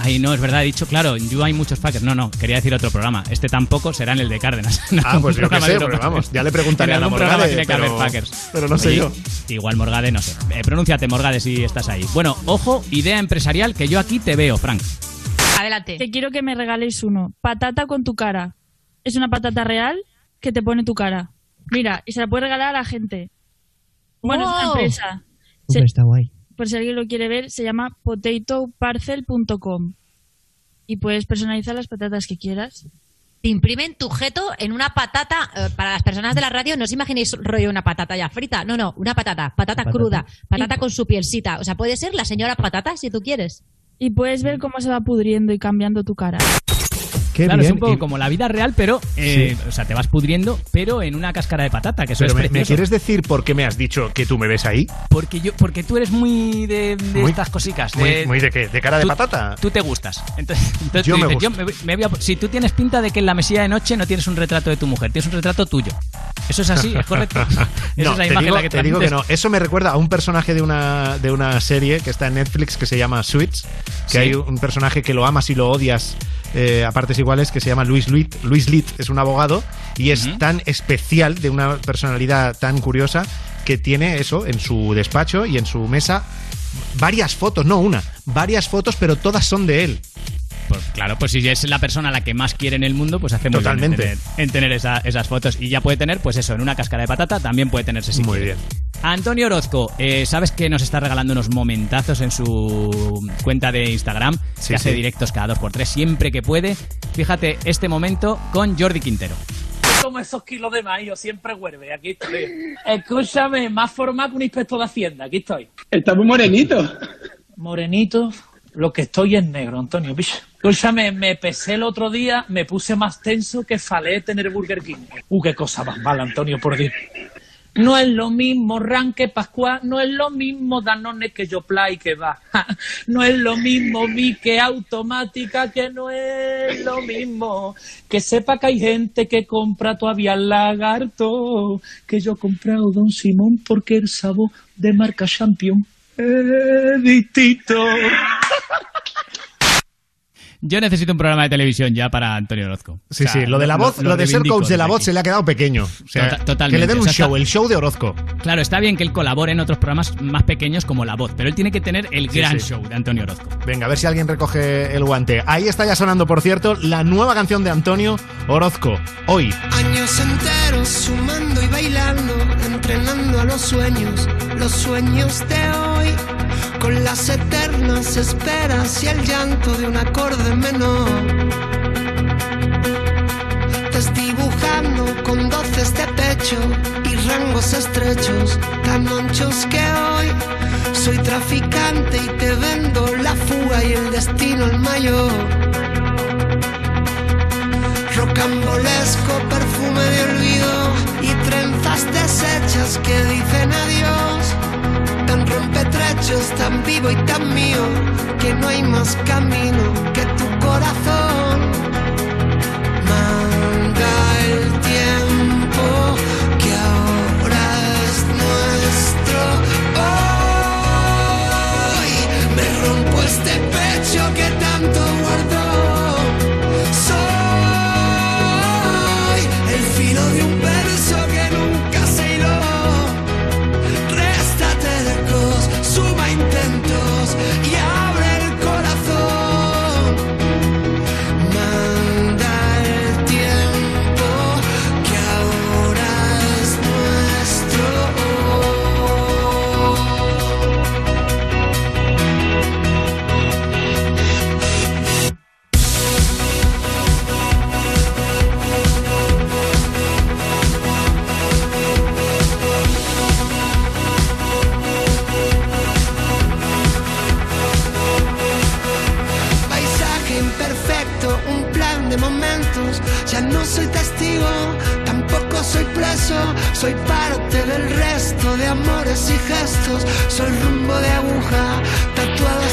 Ay, no, es verdad, he dicho, claro, en You hay muchos fuckers. No, no, quería decir otro programa. Este tampoco será en el de Cárdenas. En Ah, pues yo qué sé, porque Europa vamos, ya le preguntaré En a la Morgade, tiene que haber pero- fuckers. pero no sé Oye, yo. Igual Morgade, no sé. Eh, pronúnciate, Morgade, si estás ahí. Bueno, ojo, idea empresarial que yo aquí te veo, Frank. Adelante. Que quiero que me regaléis uno. Patata con tu cara. Es una patata real que te pone tu cara. Mira, y se la puede regalar a la gente. Bueno, es una empresa. Está guay. Por si alguien lo quiere ver, se llama potatoparcel.com. Y puedes personalizar las patatas que quieras. te imprimen tu jeto en una patata. eh, para las personas de la radio, no os imaginéis rollo una patata ya frita. No, no, una patata. Patata, Patata. cruda. Patata con su pielcita. O sea, puede ser la señora patata si tú quieres. Y puedes ver cómo se va pudriendo y cambiando tu cara. Qué claro, es un poco Y- como la vida real, pero, eh, Sí. o sea, te vas pudriendo, pero en una cáscara de patata, que eso Pero es me, me quieres decir por qué me has dicho que tú me ves ahí? Porque yo, porque tú eres muy de, de Muy- estas cositas. muy- de- muy de qué, ¿de cara de tú- patata? Tú te gustas. Entonces, entonces Yo tú me dices, gusto. yo me, me voy a- si tú tienes pinta de que en la mesilla de noche no tienes un retrato de tu mujer, tienes un retrato tuyo. Eso es así, es correcto. Esa no, es la imagen digo, la que te digo que no. Eso me recuerda a un personaje de una, de una serie que está en Netflix que se llama Suits, que Sí. hay un personaje que lo amas y lo odias eh, a partes iguales que se llama Luis Litt. Luis Litt es un abogado y es tan especial, de una personalidad tan curiosa, que tiene eso en su despacho y en su mesa varias fotos, no una, varias fotos, pero todas son de él. Pues claro, pues si es la persona a la que más quiere en el mundo, pues hace muy bien Totalmente. en tener, en tener esa- esas fotos. Y ya puede tener, pues eso, en una cáscara de patata también puede tenerse si Muy quiere. bien. Antonio Orozco, eh, sabes que nos está regalando unos momentazos en su cuenta de Instagram, Sí, que hace sí. directos cada dos por tres siempre que puede. Fíjate este momento con Jordi Quintero. como esos kilos de maíz, yo siempre vuelve, aquí estoy. Escúchame, más formal que un inspector de Hacienda, aquí estoy. Está muy morenito. Morenito, lo que estoy es negro, Antonio. bicho. Escúchame, me pesé el otro día, me puse más tenso que falé tener Burger King. Uh, qué cosa más mala, Antonio, por Dios. No es lo mismo Ranque Pascual, no es lo mismo Danone que yo play que va. No es lo mismo mi que automática, que no es lo mismo. Que sepa que hay gente que compra todavía el lagarto, que yo he comprado Don Simón porque el sabor de marca Champion es. Yo necesito un programa de televisión ya para Antonio Orozco. Sí, O sea, sí, lo de la voz, lo, de ser coach de la voz aquí. se le ha quedado pequeño. O sea, Tota- totalmente. que le den un O sea, show, está- el show de Orozco. Claro, está bien que él colabore en otros programas más pequeños como La Voz, pero él tiene que tener el Sí, gran sí. show de Antonio Orozco. Venga, a ver si alguien recoge el guante. Ahí está ya sonando, por cierto, la nueva canción de Antonio Orozco. Hoy. Años enteros sumando y bailando, entrenando a los sueños, los sueños de hoy, con las eternas esperas y el llanto de un acorde menor. Desdibujando con doces de pecho y rangos estrechos, tan anchos que hoy soy traficante y te vendo la fuga y el destino el mayor rocambolesco perfume de olvido y trenzas deshechas que dicen adiós. Rompetrechos, tan vivo y tan mío, que no hay más camino que tu corazón. Manda el tiempo que ahora es nuestro. Hoy me rompo este pecho que Ya no soy testigo, tampoco soy preso. Soy parte del resto de amores y gestos. Soy rumbo de aguja, tatuado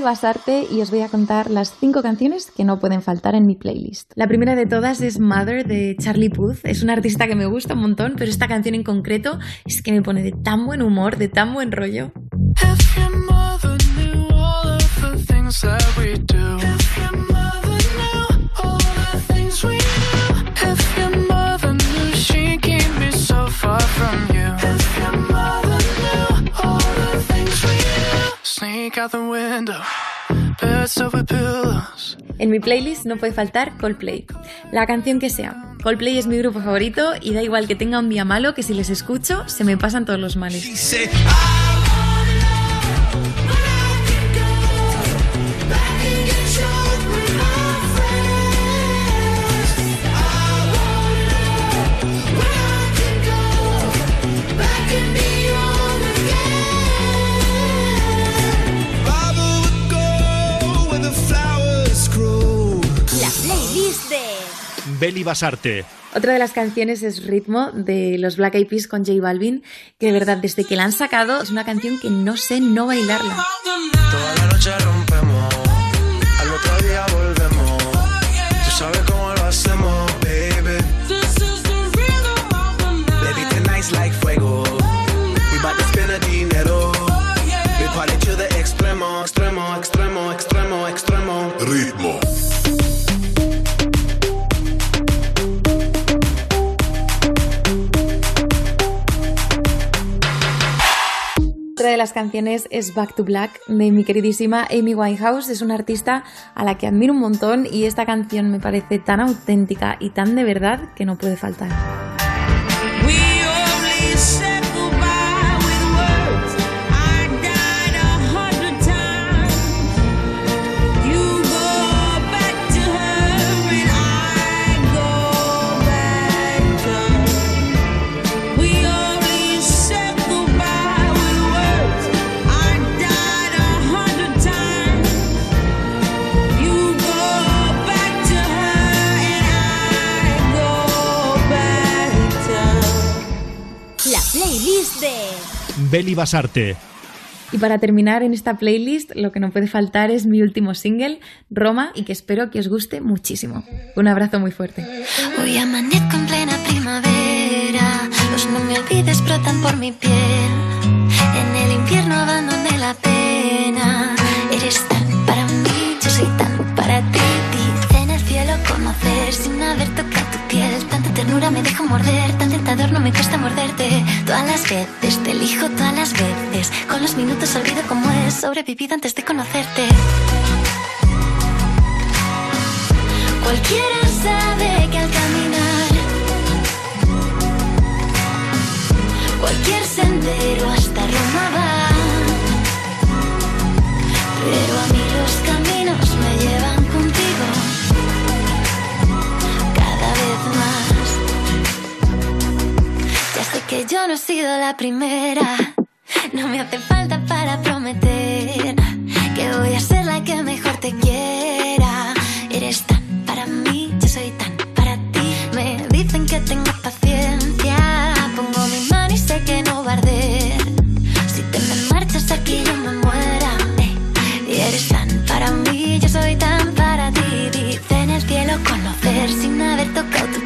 Basarte y os voy a contar las cinco canciones que no pueden faltar en mi playlist. La primera de todas es Mother de Charlie Puth. Es un artista que me gusta un montón, pero esta canción en concreto es que me pone de tan buen humor, de tan buen rollo. If your mother knew all of the things that we do. En mi playlist no puede faltar Coldplay. La canción que sea. Coldplay es mi grupo favorito y da igual que tenga un día malo que si les escucho se me pasan todos los males. Beli Basarte. Otra de las canciones es Ritmo de los Black Eyed Peas con J Balvin, que de verdad desde que la han sacado es una canción que no sé no bailarla. Toda la noche rompemos, Otra de las canciones es Back to Black de mi queridísima Amy Winehouse. Es una artista a la que admiro un montón y esta canción me parece tan auténtica y tan de verdad que no puede faltar. Beli Basarte. Y para terminar en esta playlist, lo que no puede faltar es mi último single, Roma, y que espero que os guste muchísimo. Un abrazo muy fuerte. Hoy amanezco en plena primavera, los no me olvides brotan por mi piel. En el invierno abandoné la pena. Eres tan para mí, yo soy tan para ti. Dice en el cielo conocer sin haber tocado ternura me dejo morder, tan tentador no me cuesta morderte. Todas las veces te elijo, todas las veces. Con los minutos olvido cómo es sobrevivido antes de conocerte. Cualquiera sabe que al caminar cualquier sendero hasta Roma va. Pero a mí los caminos me llevan contigo que yo no he sido la primera. No me hace falta para prometer que voy a ser la que mejor te quiera. Eres tan para mí, yo soy tan para ti. Me dicen que tengo paciencia. Pongo mi mano y sé que no va a arder. Si te me marchas aquí, yo me muera. Y eres tan para mí, yo soy tan para ti. Dice en el cielo conocer sin haber tocado tu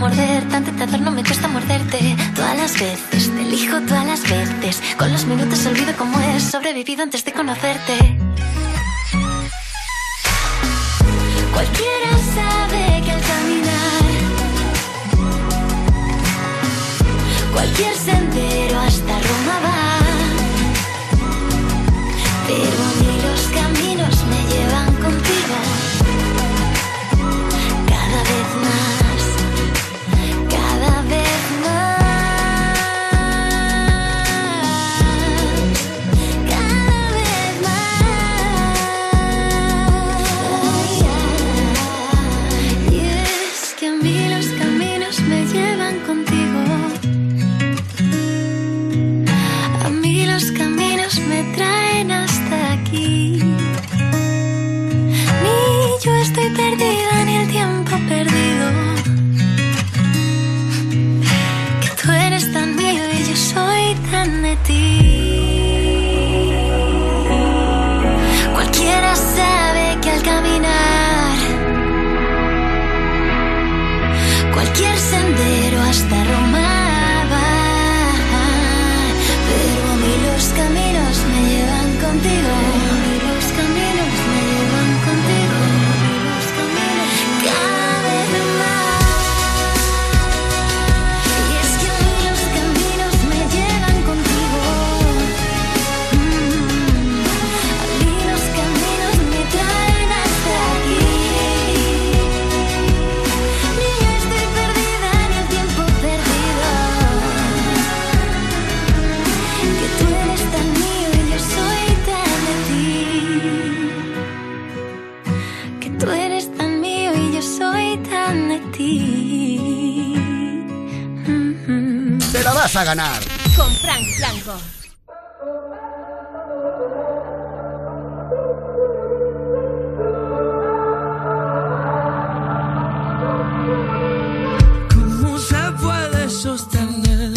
morder, tan tentador no me cuesta morderte. Todas las veces te elijo, todas las veces. Con los minutos olvido cómo es sobrevivido antes de conocerte. Cualquiera sabe que al caminar cualquier sendero hasta Roma va. Pero vas a ganar. Con Frank Blanco. ¿Cómo se puede sostener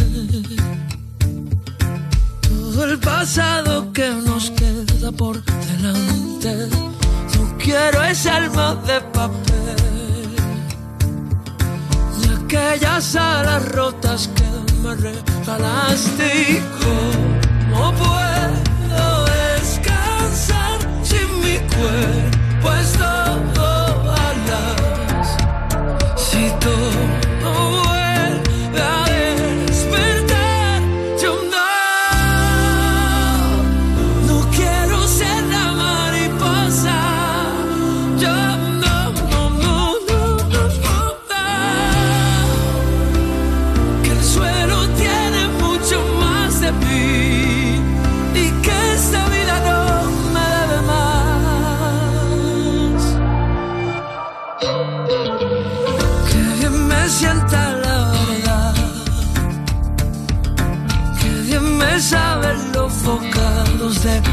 todo el pasado que nos queda por delante? No quiero ese alma de papel de aquellas alas rotas que me regalaste. ¿Y ¿Cómo puedo descansar sin mi cuerpo? Es todo that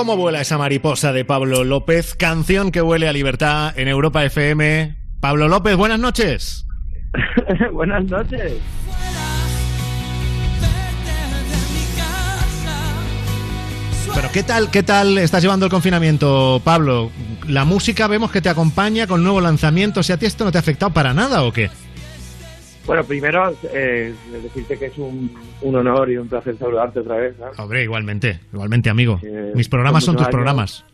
¿Cómo vuela esa mariposa de Pablo López? Canción que huele a libertad en Europa FM. Pablo López, buenas noches. Buenas noches. Pero ¿qué tal, qué tal estás llevando el confinamiento, Pablo? La música vemos que te acompaña con nuevo lanzamiento. ¿Si a ti esto no te ha afectado para nada o qué? Bueno, primero eh, decirte que es un, un honor y un placer saludarte otra vez. ¿sabes? Hombre, igualmente, igualmente, amigo. Eh, Mis programas son tus años- programas.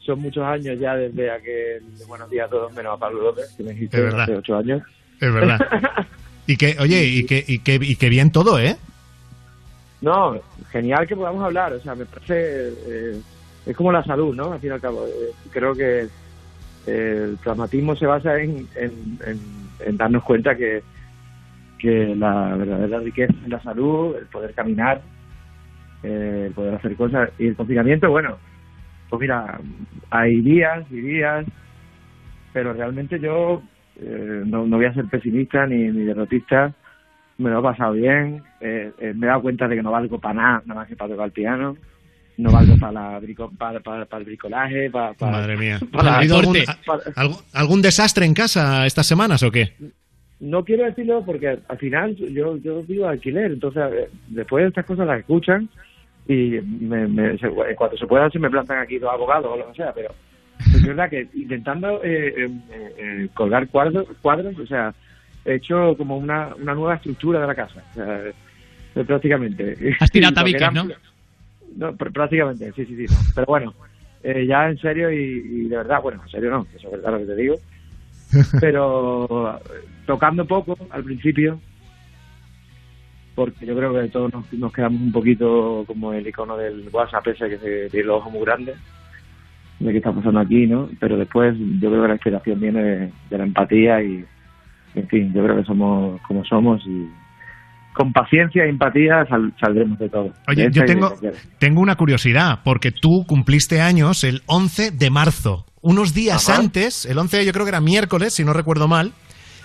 Son muchos años ya desde aquel Buenos días a todos menos a Pablo López, que me dijiste hace ocho años. Es verdad. Y que, oye, y que, y que, y que bien todo, ¿eh? No, genial que podamos hablar. O sea, me parece. eh, es como la salud, ¿no? Al fin y al cabo. Eh, creo que eh, el pragmatismo se basa en, en, en- en darnos cuenta que, que la verdadera riqueza es la salud, el poder caminar, eh, el poder hacer cosas. Y el confinamiento, bueno, pues mira, hay días y días, pero realmente yo eh, no, no voy a ser pesimista ni, ni derrotista me lo he pasado bien, eh, eh, me he dado cuenta de que no valgo para nada, nada más que para tocar el piano, no valgo para, la brico- para, para, para el bricolaje, para, para- Madre mía. para- ¿Ha habido algún, para- algún- algún desastre en casa estas semanas o qué? No quiero decirlo porque al final yo yo vivo alquiler, entonces eh, después de estas cosas las escuchan y me, me- cuanto se pueda se me plantan aquí dos abogados o lo que sea, pero es verdad que intentando eh, eh, eh, colgar cuadros, cuadros, o sea, he hecho como una, una nueva estructura de la casa, o sea, prácticamente. Has tirado tabiques, eran- ¿no? no, pr- prácticamente, sí, sí, sí. no. Pero bueno, eh, ya en serio y, y de verdad, bueno, en serio no, eso es verdad lo que te digo. Pero tocando poco al principio, porque yo creo que todos nos, nos quedamos un poquito como el icono del WhatsApp ese que se tiene los ojos muy grandes, de qué está pasando aquí, ¿no? Pero después yo creo que la inspiración viene de, de la empatía y, en fin, yo creo que somos como somos y con paciencia e empatía sal- saldremos de todo. Oye, De yo y tengo, tengo una curiosidad, porque tú cumpliste años el 11 de marzo. Unos días Ajá. antes, el 11 yo creo que era miércoles, si no recuerdo mal.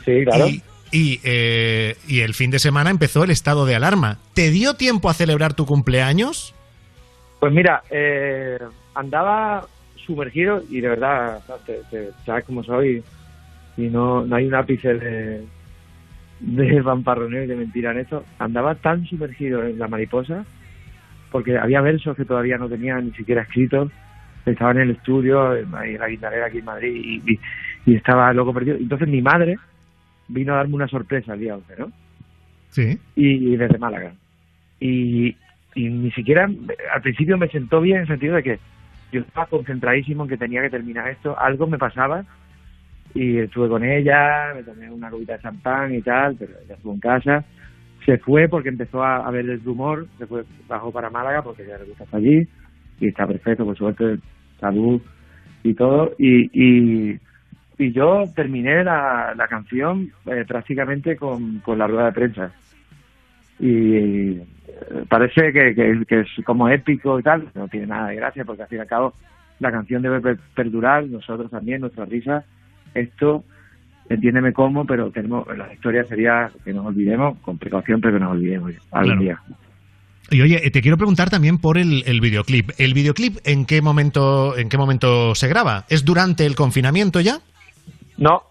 Sí, claro. Y, y, eh, y el fin de semana empezó el estado de alarma. ¿Te dio tiempo a celebrar tu cumpleaños? Pues mira, eh, andaba sumergido y de verdad, te- te- sabes cómo soy y no, no hay un ápice de, de vamparroneo y de mentira en eso. Andaba tan sumergido en la mariposa porque había versos que todavía no tenía ni siquiera escritos. Estaba en el estudio, en la guitarrera aquí en Madrid y, y- y estaba loco perdido. Entonces mi madre vino a darme una sorpresa el día 11, ¿no? Sí. y, y desde Málaga. Y, ni siquiera, al principio me sentó bien en el sentido de que yo estaba concentradísimo en que tenía que terminar esto, algo me pasaba y estuve con ella, me tomé una copita de champán y tal, pero ella estuvo en casa. Se fue porque empezó a, a ver el rumor, se fue, bajó para Málaga porque ya le gusta estar allí y está perfecto, por suerte, salud y todo. Y, y, y yo terminé la, la canción eh, prácticamente con, con la rueda de prensa. Y eh, parece que, que, que es como épico y tal, no tiene nada de gracia porque al fin y al cabo la canción debe per- perdurar, nosotros también, nuestra risa. Esto, entiéndeme cómo, pero tenemos la historia sería que nos olvidemos, con precaución, pero que nos olvidemos algún Claro. día. Y oye, eh, te quiero preguntar también por el, el videoclip. ¿El videoclip en qué momento en qué momento se graba? ¿Es durante el confinamiento ya? No.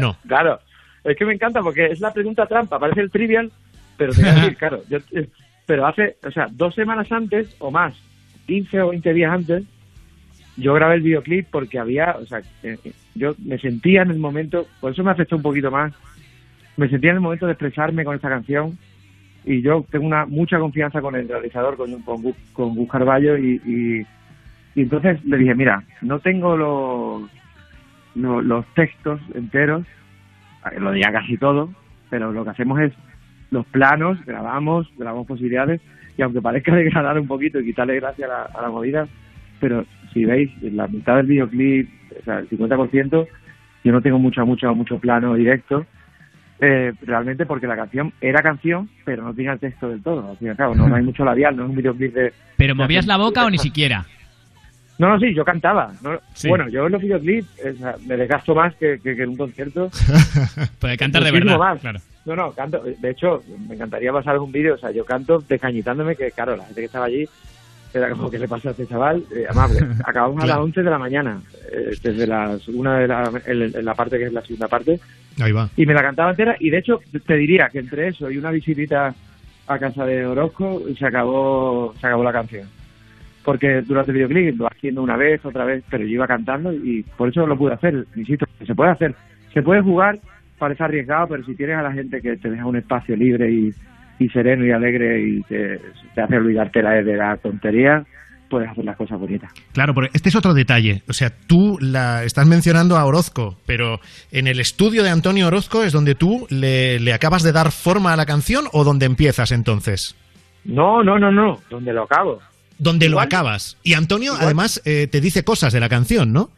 No. claro. Es que me encanta porque es la pregunta trampa, parece el trivial, pero te voy a decir, claro, yo, eh, pero hace, o sea, dos semanas antes o más, 15 o 20 días antes, yo grabé el videoclip porque había, o sea, eh, yo me sentía en el momento, por eso me afectó un poquito más, me sentía en el momento de expresarme con esta canción y yo tengo una mucha confianza con el realizador, con, con, Gus- Carballo y, y, entonces le dije, mira, no tengo los, lo- los textos enteros, eh, lo diría casi todo, pero lo que hacemos es los planos, grabamos, grabamos posibilidades, y aunque parezca degradar un poquito y quitarle gracia a la, a la movida, pero si veis, la mitad del videoclip, o sea, el 50%, yo no tengo mucho, mucho, mucho plano directo, eh, realmente porque la canción era canción, pero no tenía el texto del todo, al fin y al cabo, no, no hay mucho labial, no es un videoclip de... ¿Pero movías la boca o ni siquiera? No, no, sí, yo cantaba. ¿no? Sí. Bueno, yo en los videoclips o sea, me desgasto más que, que- que en un concierto. Puede cantar de verdad. más. Claro. No, no, canto. De hecho, me encantaría pasar algún vídeo. O sea, yo canto descañitándome, que claro, la gente que estaba allí era como que le pasa a este chaval. Eh, además, acabamos a las 11 de la mañana, eh, desde las una de la, en, en la parte que es la segunda parte, Ahí va. y me la cantaba entera. Y de hecho, te diría que entre eso y una visitita a casa de Orozco, se acabó, se acabó la canción. Porque durante el videoclip lo haciendo una vez, otra vez, pero yo iba cantando y por eso lo pude hacer. Insisto, se puede hacer. Se puede jugar, parece arriesgado, pero si tienes a la gente que te deja un espacio libre y, y sereno y alegre y te, te hace olvidarte la, de la tontería, puedes hacer las cosas bonitas. Claro, porque este es otro detalle. O sea, tú la estás mencionando a Orozco, pero en el estudio de Antonio Orozco es donde tú le, le acabas de dar forma a la canción o donde empiezas entonces. No, no, no, no, donde lo acabo. Donde lo acabas. Y Antonio igual- además eh, te dice cosas de la canción, ¿no?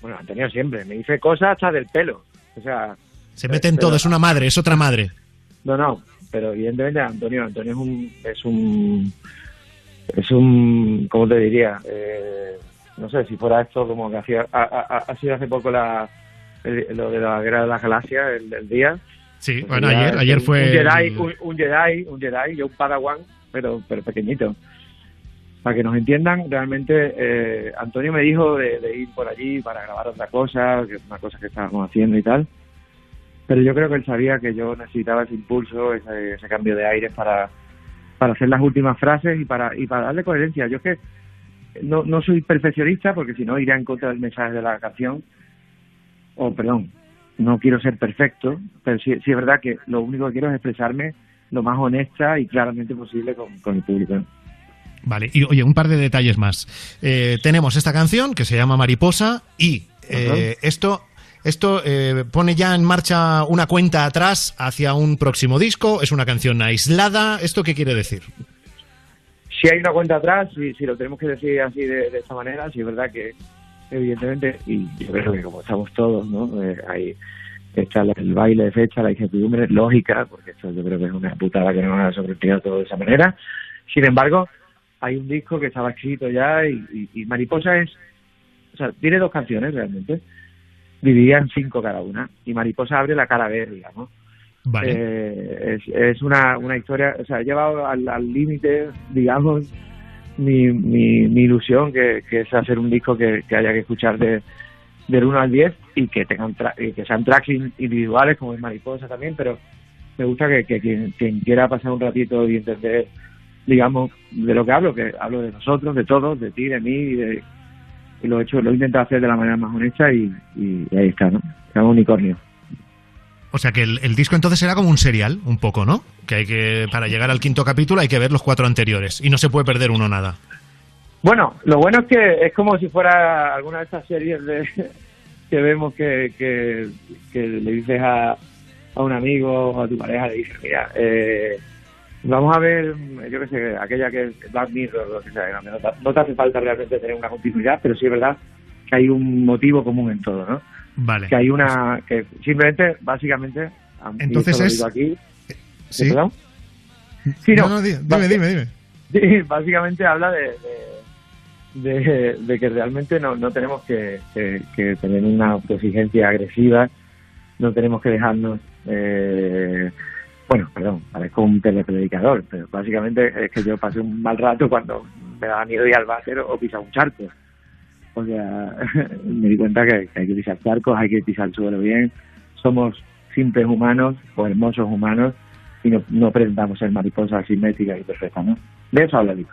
Bueno, Antonio siempre, me dice cosas hasta del pelo. O sea, Se mete en todo, es una madre, es otra madre. No, no, pero evidentemente Antonio, Antonio es un, es un, es un, ¿cómo te diría? Eh, no sé, si fuera esto como que hacía, ha, ha- ha sido hace poco la, el- lo de la guerra de las galaxias, el, el día. Sí, Pues bueno, ayer, ayer fue... Un Jedi, el- un, un Jedi, un Jedi, yo un Padawan, pero, pero pequeñito. Para que nos entiendan, realmente eh, Antonio me dijo de, de ir por allí para grabar otra cosa, que es una cosa que estábamos haciendo y tal. Pero yo creo que él sabía que yo necesitaba ese impulso, ese, ese cambio de aire para, para hacer las últimas frases y para, y para darle coherencia. Yo es que no, no soy perfeccionista porque si no iría en contra del mensaje de la canción. O, perdón, no quiero ser perfecto, pero sí, sí es verdad que lo único que quiero es expresarme lo más honesta y claramente posible con, con el público. Vale, y oye, un par de detalles más. Eh, tenemos esta canción que se llama Mariposa y eh, esto, esto eh, pone ya en marcha una cuenta atrás hacia un próximo disco. Es una canción aislada. ¿Esto qué quiere decir? si hay una cuenta atrás, si, si lo tenemos que decir así de, de esta manera, si es verdad que evidentemente, y yo creo que como estamos todos, ¿no? Eh, está el baile de fecha, la incertidumbre lógica, porque esto yo creo que es una putada que no nos ha sorprendido todo de esa manera. Sin embargo, hay un disco que estaba escrito ya y Mariposa es, o sea, tiene dos canciones realmente, dividida en cinco cada una, y Mariposa abre la cara B, digamos. Vale. Eh, es, es una, una historia, o sea, he llevado al al límite, digamos, mi, mi, mi ilusión, que, que es hacer un disco que, que haya que escuchar de, del 1 al 10 y que tengan tra- y que sean tracks in- individuales, como es Mariposa también, pero me gusta que, que quien, quien quiera pasar un ratito y entender, digamos, de lo que hablo, que hablo de nosotros, de todos, de ti, de mí, y, de, y lo he hecho, lo he intentado hacer de la manera más honesta y, y, y ahí está, ¿no? Es un unicornio. O sea que el, el disco entonces será como un serial, un poco, ¿no? Que hay que, para llegar al quinto capítulo hay que ver los cuatro anteriores y no se puede perder uno nada. Bueno, lo bueno es que es como si fuera alguna de estas series de, que vemos que, que, que le dices a, a un amigo o a tu pareja, le dices, mira, eh, vamos a ver, yo qué sé, aquella que es Black Mirror, lo que sea, no, no te- hace falta realmente tener una continuidad, pero sí es verdad que hay un motivo común en todo, ¿no? Vale. Que hay una, que simplemente, básicamente, Entonces es- aquí, ¿Sí? ¿Perdón? Sí, no. No, no, di- dime, dime, dime. Sí, básicamente habla de, de, de- de que realmente no, no tenemos que, que- que tener una autoexigencia agresiva, no tenemos que dejarnos, eh, bueno, perdón, parezco un telepredicador, pero básicamente es que yo pasé un mal rato cuando me daba miedo ir al váter o pisar un charco. O sea, me di cuenta que, hay que pisar charcos, hay que pisar el suelo bien, somos simples humanos o hermosos humanos y no, no pretendamos ser mariposas simétricas y perfectas, ¿no? De eso habla el.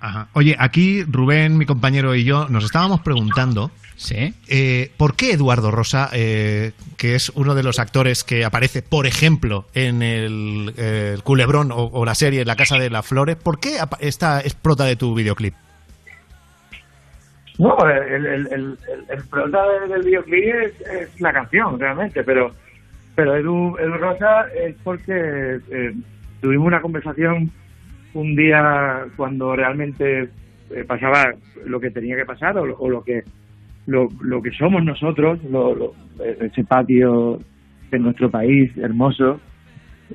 Ajá. Oye, aquí Rubén, mi compañero y yo nos estábamos preguntando eh, por qué Eduardo Rosa, eh, que es uno de los actores que aparece, por ejemplo, en el, eh, el Culebrón o, o la serie La Casa de las Flores, ¿por qué esta es prota de tu videoclip? No, el, el, el, el, el prota del, del videoclip es, es la canción, realmente, pero pero Edu, Edu Rosa es porque eh, tuvimos una conversación un día cuando realmente eh, pasaba lo que tenía que pasar o, lo- o lo que lo, lo que somos nosotros, lo- lo- ese patio de nuestro país hermoso.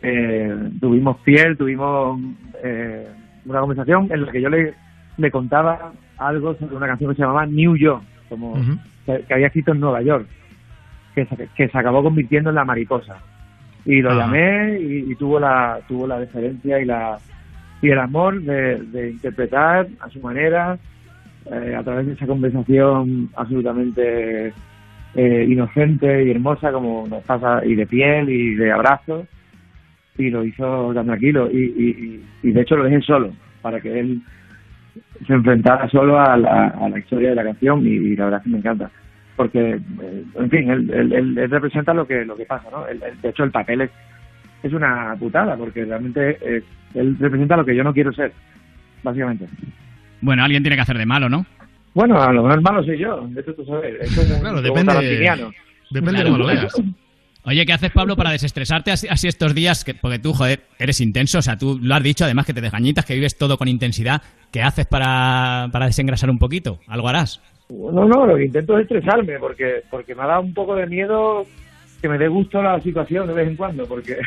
Eh, tuvimos piel, tuvimos eh, una conversación en la que yo le, le contaba algo sobre una canción que se llamaba New York, como que, que había escrito en Nueva York, que se, que se acabó convirtiendo en la mariposa. Y lo Ajá. llamé y, y tuvo la tuvo la deferencia y la y el amor de, de interpretar a su manera eh, a través de esa conversación absolutamente eh, inocente y hermosa como nos pasa y de piel y de abrazos y lo hizo tan tranquilo y, y, de hecho lo dejé solo para que él se enfrentara solo a la, historia de la canción y, la verdad es que me encanta porque eh, en fin él, él- él- él representa lo que lo que pasa no de hecho el papel es es una putada porque realmente eh, él representa lo que yo no quiero ser básicamente Bueno, alguien tiene que hacer de malo, ¿no? bueno a lo mejor malo soy yo de tú sabes es como un- Claro, depende- depende de cómo lo veas. Oye, ¿qué haces, Pablo, para desestresarte así, así estos días? Que, porque tú, joder, eres intenso, o sea, tú lo has dicho, además que te desgañitas, que vives todo con intensidad. ¿Qué haces para, para desengrasar un poquito? ¿Algo harás? No, no, lo que intento es estresarme porque porque me ha dado un poco de miedo que me dé gusto la situación de vez en cuando, porque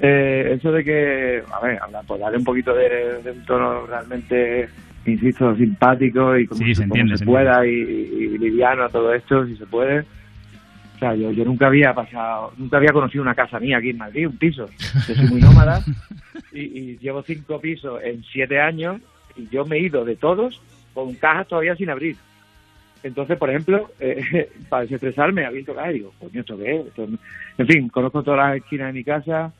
eh, eso de que, a ver, habla, pues darle un poquito de, de un tono realmente, insisto, simpático y como, Sí, se como entiende, se se pueda y, y liviano a todo esto, si se puede. O sea, yo, yo nunca había pasado, nunca había conocido una casa mía aquí en Madrid, un piso. Yo soy muy nómada y, y llevo cinco pisos en siete años y yo me he ido de todos con cajas todavía sin abrir. Entonces, por ejemplo, eh, para desestresarme, abierto cajas y digo, coño, ¿esto qué es? Esto no- En fin, conozco todas las esquinas de mi casa,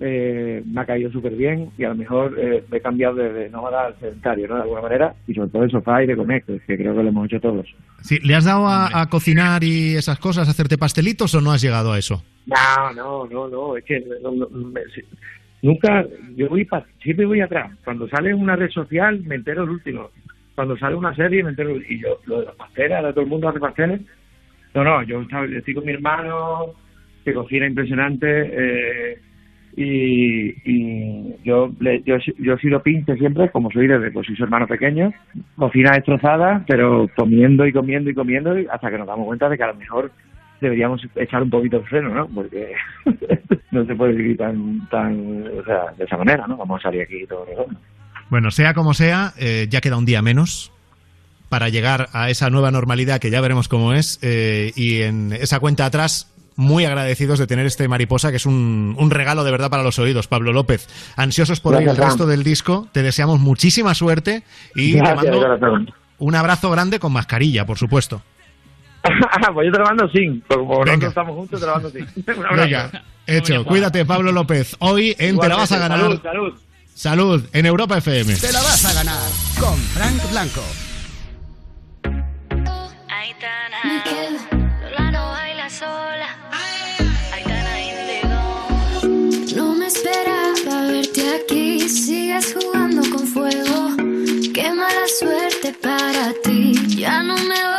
eh, me ha caído súper bien y a lo mejor eh, me he cambiado de, de nómada al sedentario, ¿no? De alguna manera, y sobre todo el sofá y de comer, que creo que lo hemos hecho todos. Sí, ¿Le has dado a, a cocinar y esas cosas, a hacerte pastelitos o no has llegado a eso? No, no, no, no, es que no- no- me- si- nunca, yo voy pa- siempre voy atrás. Cuando sale una red social me entero el último. Cuando sale una serie me entero y yo, lo de los pasteles, ahora todo el mundo hace pasteles. No, no, yo estaba- estoy con mi hermano, que cocina impresionante, eh, y, y yo, yo, yo he sido pinche siempre, como soy desde, pues soy su hermano pequeño, cocina destrozada, pero comiendo y comiendo y comiendo, hasta que nos damos cuenta de que a lo mejor deberíamos echar un poquito el freno, ¿no? Porque no se puede vivir tan, tan, o sea, de esa manera, ¿no? Vamos a salir aquí todo redondo. Bueno, sea como sea, eh, ya queda un día menos para llegar a esa nueva normalidad que ya veremos cómo es. eh, y en esa cuenta atrás muy agradecidos de tener este mariposa, que es un, un regalo de verdad para los oídos, Pablo López. Ansiosos por oír el Gracias, resto Sam. del disco, te deseamos muchísima suerte y Gracias, te mando corazón. un abrazo grande con mascarilla, por supuesto. pues yo te lo mando sin. Como nosotros estamos juntos, te lo mando sin. Venga, hecho. Cuídate, Pablo López. Hoy en Te la vas a ganar. Salud, salud. Salud, en Europa FM. Te la vas a ganar con Frank Blanco. Me para ti. Ya no me.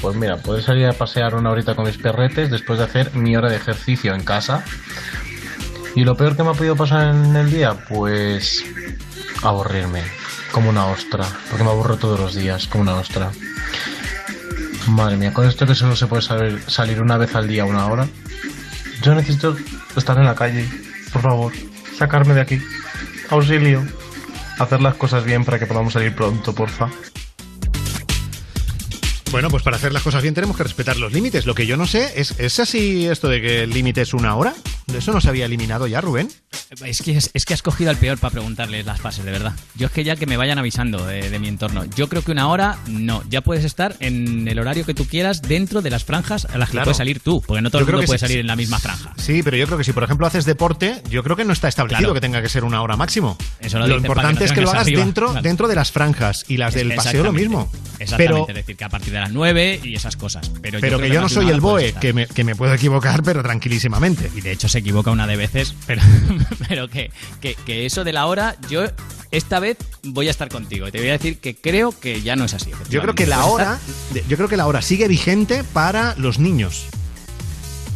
Pues mira, poder salir a pasear una horita con mis perretes después de hacer mi hora de ejercicio en casa. Y lo peor que me ha podido pasar en el día, pues aburrirme, como una ostra, porque me aburro todos los días, como una ostra. Madre mía, con esto que solo se puede saber salir una vez al día, una hora, yo necesito estar en la calle, por favor, sacarme de aquí, auxilio, hacer las cosas bien para que podamos salir pronto, porfa. Bueno, pues para hacer las cosas bien tenemos que respetar los límites. Lo que yo no sé es, ¿es así esto de que el límite es una hora? ¿Eso no se había eliminado ya, Rubén? Es que, es, que has cogido al peor para preguntarles las fases, de verdad. Yo es que ya que me vayan avisando de, de mi entorno. Yo creo que una hora, no. Ya puedes estar en el horario que tú quieras dentro de las franjas a las que Claro. puedes salir tú, porque no todo Yo el mundo puede sí, salir en la misma franja. Sí, pero yo creo que si por ejemplo haces deporte, yo creo que no está establecido Claro. que tenga que ser una hora máximo. Eso lo lo importante que es que lo hagas arriba. dentro, Claro. dentro de las franjas y las del paseo lo mismo. Exactamente, Pero, es decir, que a partir de las 9 y esas cosas. Pero, que yo no soy el BOE, que me, que me puedo equivocar, pero tranquilísimamente. Y de hecho se equivoca una de veces, pero, pero que, que, que eso de la hora, yo esta vez voy a estar contigo. Y te voy a decir que creo que ya no es así. Yo creo que la hora, yo creo que la hora sigue vigente para los niños.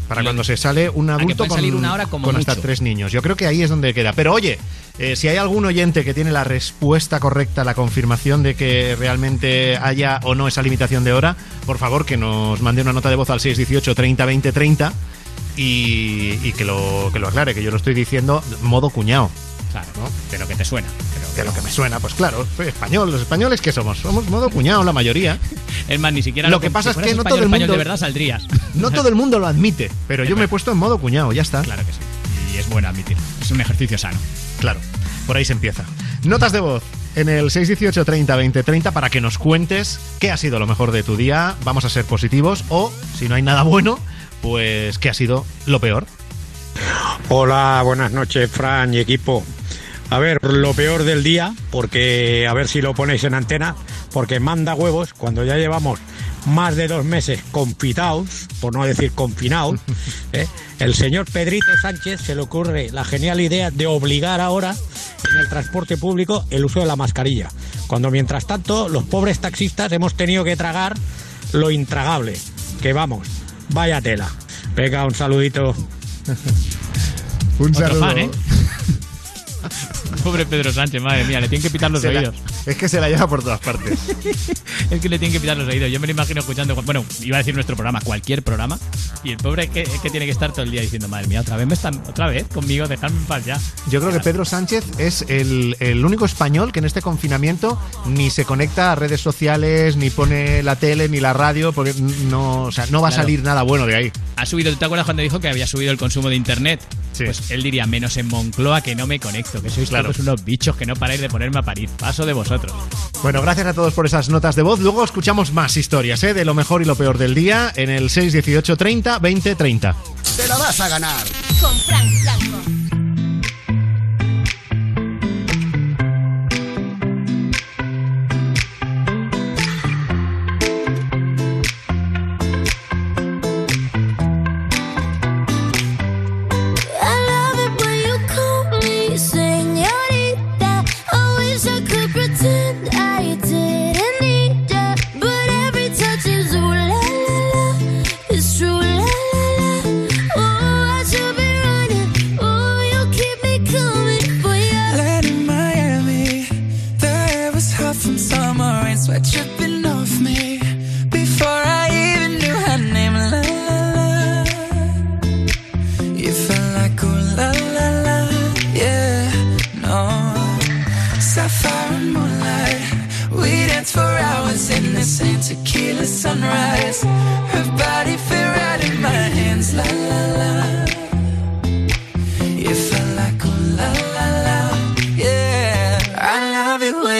Para cuando se sale un adulto con, salir una hora como con hasta mucho. tres niños. Yo creo que ahí es donde queda. Pero oye, eh, si hay algún oyente que tiene la respuesta correcta, la confirmación de que realmente haya o no esa limitación de hora, por favor que nos mande una nota de voz al 618 30 20 30 y, y que, lo, que lo aclare, que yo lo estoy diciendo modo cuñado. Claro, de lo que te suena. De lo que me suena, pues claro, soy español. Los españoles, ¿qué somos? Somos modo cuñado la mayoría. Es más, ni siquiera Lo que pasa si es que no español, todo el mundo- de verdad saldrías. No todo el mundo lo admite, pero yo me he puesto en modo cuñado, ya está. Claro que sí. Y es bueno admitir. Es un ejercicio sano. Claro, por ahí se empieza. Notas de voz en el 618 30 20 30 para que nos cuentes qué ha sido lo mejor de tu día. Vamos a ser positivos o, si no hay nada bueno, pues qué ha sido lo peor. Hola, buenas noches, Fran y equipo. A ver, lo peor del día, porque a ver si lo ponéis en antena, porque manda huevos cuando ya llevamos más de dos meses confitados, por no decir confinados, ¿eh? el señor Pedrito Sánchez se le ocurre la genial idea de obligar ahora en el transporte público el uso de la mascarilla, cuando mientras tanto los pobres taxistas hemos tenido que tragar lo intragable, que vamos, vaya tela. Venga, un saludito. Un Otro saludo. fan, ¿eh? Pobre Pedro Sánchez, madre mía, le tienen que pitar los Se la- oídos. es que se la lleva por todas partes. es que le tienen que pitar los oídos. Yo me lo imagino escuchando, bueno, iba a decir nuestro programa, cualquier programa, y el pobre es que, es que tiene que estar todo el día diciendo, madre mía, otra vez me están, otra vez conmigo, dejadme en paz ya. Yo creo que Pedro Sánchez es el, el único español que en este confinamiento ni se conecta a redes sociales, ni pone la tele, ni la radio, porque no, o sea, no va a Claro. salir nada bueno de ahí. Ha subido, ¿tú te acuerdas cuando dijo que había subido el consumo de internet? Pues él diría, menos en Moncloa que no me conecto, que sois Claro. unos bichos que no paráis de ponerme a parir. Paso de vosotros. Bueno, gracias a todos por esas notas de voz. Luego escuchamos más historias ¿eh? de lo mejor y lo peor del día en el 618 30 20 30. Te la vas a ganar. Con Frank Blanco.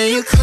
You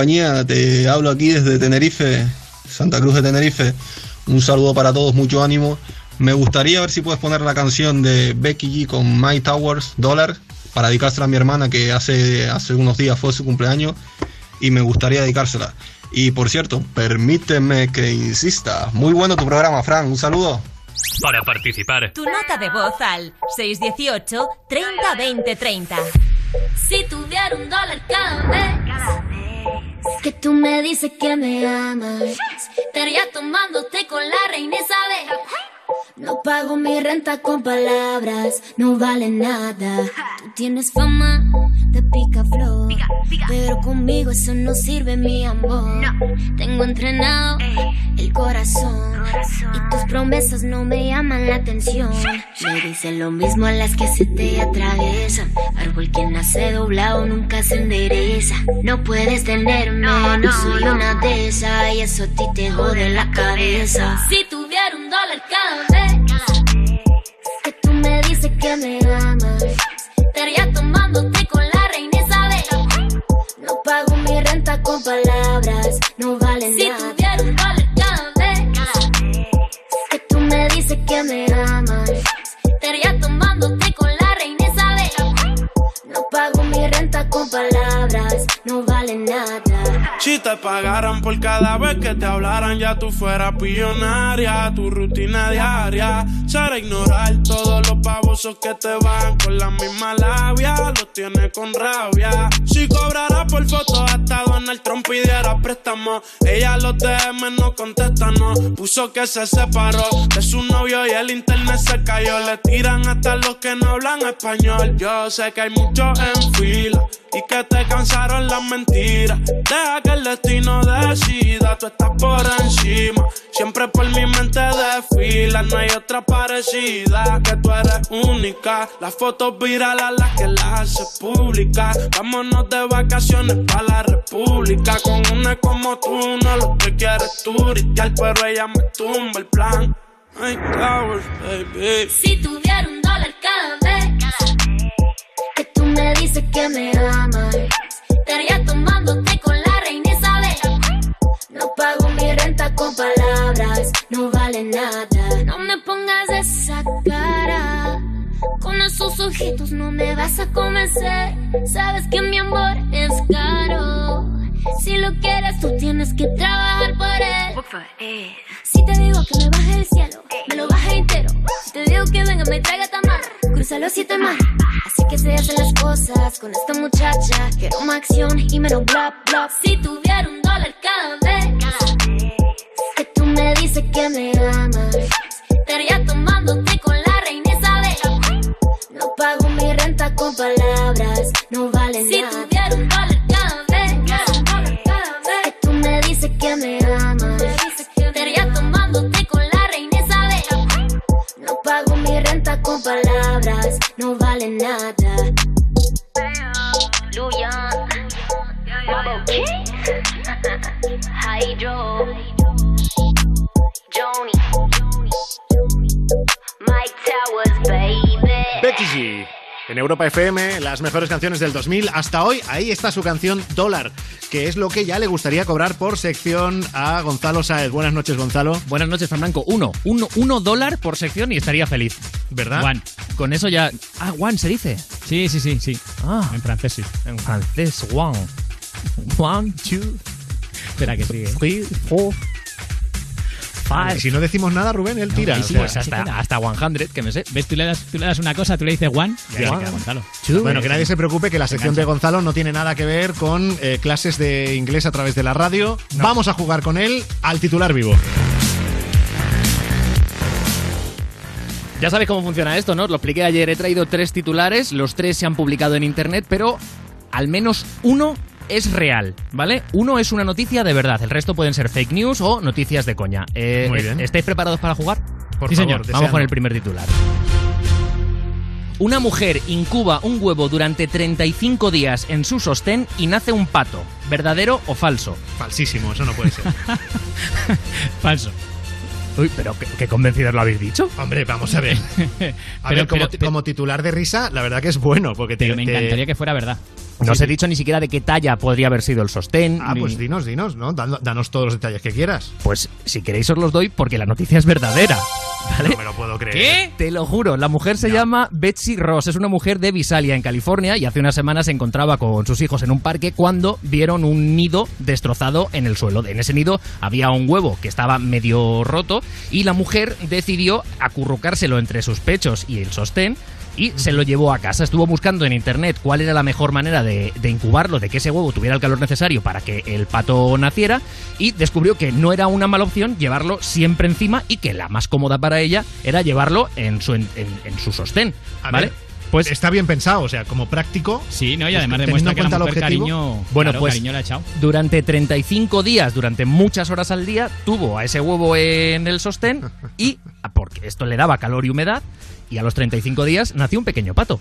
compañía. Te hablo aquí desde Tenerife, Santa Cruz de Tenerife. Un saludo para todos, mucho ánimo. Me gustaría ver si puedes poner la canción de Becky G con My Towers, Dollar, para dedicársela a mi hermana que hace, hace unos días fue su cumpleaños y me gustaría dedicársela. Y por cierto, permíteme que insista. Muy bueno tu programa, Fran. Un saludo. Para participar, Tu nota de voz al 618 30 20 30. Si tuviera un dólar cada que tú me dices que me amas, estaría tomándote con la reina Isabel. No pago mi renta con palabras, no vale nada. Tú tienes fama de picaflor, pero conmigo eso no sirve, mi amor. Tengo entrenado el corazón y tus promesas no me llaman la atención. Me dicen lo mismo a las que se te atraviesan. Árbol que nace doblado nunca se endereza. No puedes tenerme, no, soy una de esas y eso a ti te jode la cabeza. Si tuviera un dólar cada vez. Que tú me dices que me amas, estaría tomándote con la reina Isabel. No pago mi renta con palabras, no vale nada. Si te pagaran por cada vez que te hablaran, ya tú fueras pillonaria. Tu rutina diaria será ignorar todos los babosos que te van con la misma labia. Los tienes con rabia. Si cobrara por foto, hasta Donald Trump pidiera préstamo. Ella los DM no contesta, no. Puso que se separó de su novio y el internet se cayó. Le tiran hasta los que no hablan español. Yo sé que hay muchos en fila y que te cansaron las mentiras. Deja que el destino decida, tú estás por encima. Siempre por mi mente desfila, no hay otra parecida. Que tú eres única. Las fotos virales a las que las hace pública. Vámonos de vacaciones para la república. Con una como tú, no lo que quieres turistear, pero ella me tumba el plan. Ay, Towers, baby. Si tuviera un dólar cada vez dices que me amas, estaría tomándote con la reina Isabel. No pago mi renta con palabras, no vale nada. No me pongas esa cara. Con esos ojitos no me vas a convencer. Sabes que mi amor es caro. Si lo quieres, tú tienes que trabajar por él. Si te digo que me baje del cielo, me lo baje entero. Si te digo que venga, me traiga tamar, cruza los siete mar. Así que se hacen las cosas con esta muchacha. Quiero más acción y menos bla bla. Si tuviera un dólar cada vez que tú me dices que me amas, estaría tomándote con la. No pago mi renta con palabras, no vale Si nada. Si tuviera un dólar cada vez que tú me dices que me amas, estaría tomándote con la reina Isabel. No pago mi renta con palabras, no vale nada. King, Hydro, Joni. Becky G. En Europa FM, las mejores canciones del 2000 hasta hoy. Ahí está su canción Dólar, que es lo que ya le gustaría cobrar por sección a Gonzalo Saez. Buenas noches, Gonzalo. Buenas noches, Fernanco. Uno, uno, uno dólar por sección y estaría feliz. ¿Verdad? Juan. Con eso ya. Ah, Juan se dice. Sí, sí, sí, sí. Ah. En francés sí. En francés, Juan. One, two. Espera que sigue. Three, four. Si no decimos nada, Rubén, él tira. Sí, o sea, pues hasta, hasta 100, que me sé. ¿Ves? Tú le, das, tú le das una cosa, tú le dices one, y ahí se One. queda Gonzalo. Bueno, que nadie se preocupe que la sección de Gonzalo no tiene nada que ver con eh, clases de inglés a través de la radio. Vamos a jugar con él al titular vivo. Ya sabes cómo funciona esto, ¿no? Os lo expliqué ayer. He traído tres titulares, los tres se han publicado en internet, pero al menos uno es real, ¿vale? Uno es una noticia de verdad, el resto pueden ser fake news o noticias de coña. Eh, Muy bien. ¿Estáis preparados para jugar? Por sí, favor, señor. deseando. Vamos con el primer titular. Una mujer incuba un huevo durante 35 días en su sostén y nace un pato. ¿Verdadero o falso? Falsísimo, eso no puede ser. falso. Uy, pero qué, qué convencidos lo habéis dicho. Hombre, vamos a ver. A ver, como, como titular de risa, la verdad que es bueno, porque te, Pero me te- encantaría que fuera verdad. No os he dicho ni siquiera de qué talla podría haber sido el sostén. Ah, ni- pues dinos, dinos, ¿no? Dan- Danos todos los detalles que quieras. Pues si queréis os los doy porque la noticia es verdadera. No me lo puedo creer. ¿Qué? Te lo juro, la mujer se llama Betsy Ross, es una mujer de Visalia, en California, y hace unas semanas se encontraba con sus hijos en un parque cuando vieron un nido destrozado en el suelo. En ese nido había un huevo que estaba medio roto y la mujer decidió acurrucárselo entre sus pechos y el sostén y se lo llevó a casa. Estuvo buscando en internet cuál era la mejor manera de, de incubarlo, de que ese huevo tuviera el calor necesario para que el pato naciera y descubrió que no era una mala opción llevarlo siempre encima y que la más cómoda para ella era llevarlo en su, en, en- en su sostén. A ¿Vale? ver, pues está bien pensado, o sea, como práctico. Sí, no, y además teniendo demuestra en que la el cariño, Bueno, claro, pues cariño le ha echado. durante 35 días, durante muchas horas al día, tuvo a ese huevo en el sostén y, porque esto le daba calor y humedad, y a los 35 días nació un pequeño pato.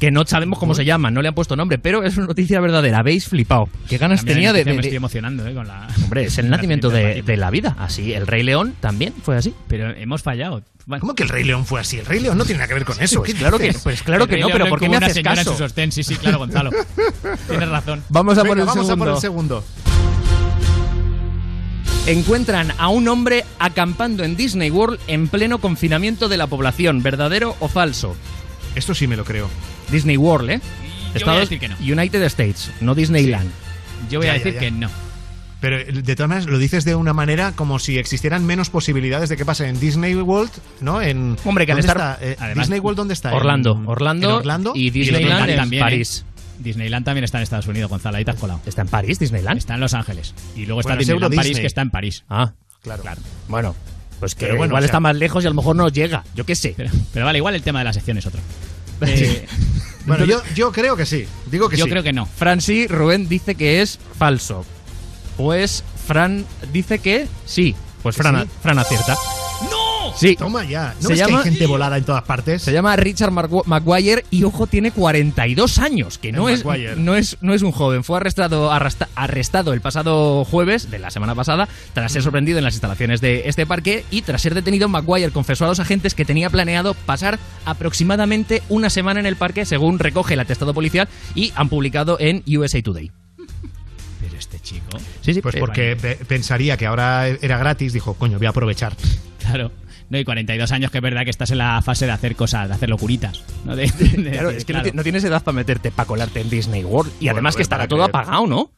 Que no sabemos cómo se llama, no le han puesto nombre, pero es una noticia verdadera. Habéis flipado. ¿Qué ganas También tenía de, de- Me estoy emocionando, ¿eh? Con la... Hombre, es el nacimiento de, de la vida. Así, el Rey León también fue así. Pero hemos fallado. ¿Cómo que el Rey León fue así? El Rey León no tiene nada que ver con eso. ¿qué claro que- pues claro que no, León pero ¿por qué me haces caso? su sostén. Sí, sí, claro, Gonzalo. Tienes razón. Vamos a por Venga, el vamos a segundo. por el segundo. Encuentran a un hombre acampando en Disney World en pleno confinamiento de la población. ¿Verdadero o falso? Esto sí me lo creo. Disney World, ¿eh? Yo voy a decir que no. United States, no Disneyland. Yo voy a Ya, decir ya. que no. Pero de todas maneras lo dices de una manera como si existieran menos posibilidades de que pase en Disney World, ¿no? En Hombre, que al ¿dónde estar- está? Eh, además, Disney World dónde está? Orlando, En- Orlando, en Orlando y el Disneyland en también, París. Disneyland también está en Estados Unidos, Gonzalo. Ahí te has colado. ¿Está en París, Disneyland? Está en Los Ángeles. Y luego está Bueno, Disneyland París, Disney. que está en París. Ah, Claro. bueno. Pues que bueno, igual o sea- está más lejos y a lo mejor no llega. Yo qué sé. Pero, pero vale, igual el tema de la sección es otro. Eh, Bueno, yo, yo creo que sí. Digo que yo sí. creo que no. Franci Rubén dice que es falso. Pues Fran dice que sí. Pues ¿Que Fran, sí? Fran acierta. Sí. Toma ya. ¿No Se ves que llama- hay gente volada en todas partes? Se llama Richard Maguire y ojo, tiene 42 años, que no es, no, es, no es un joven. Fue arrestado, arrestado el pasado jueves de la semana pasada tras ser sorprendido en las instalaciones de este parque y tras ser detenido, Maguire confesó a los agentes que tenía planeado pasar aproximadamente una semana en el parque, según recoge el atestado policial y han publicado en USA Today. Pero este chico. Sí, sí, Pues eh, porque pe- pensaría que ahora era gratis, dijo, coño, voy a aprovechar. Claro. No, y 42 años que es verdad que estás en la fase de hacer cosas, de hacer locuritas. ¿no? De- de- Claro, de- es que no claro. ti- no, tienes edad para meterte, para colarte en Disney World. Y Bueno, además que pues estará todo apagado, ¿no?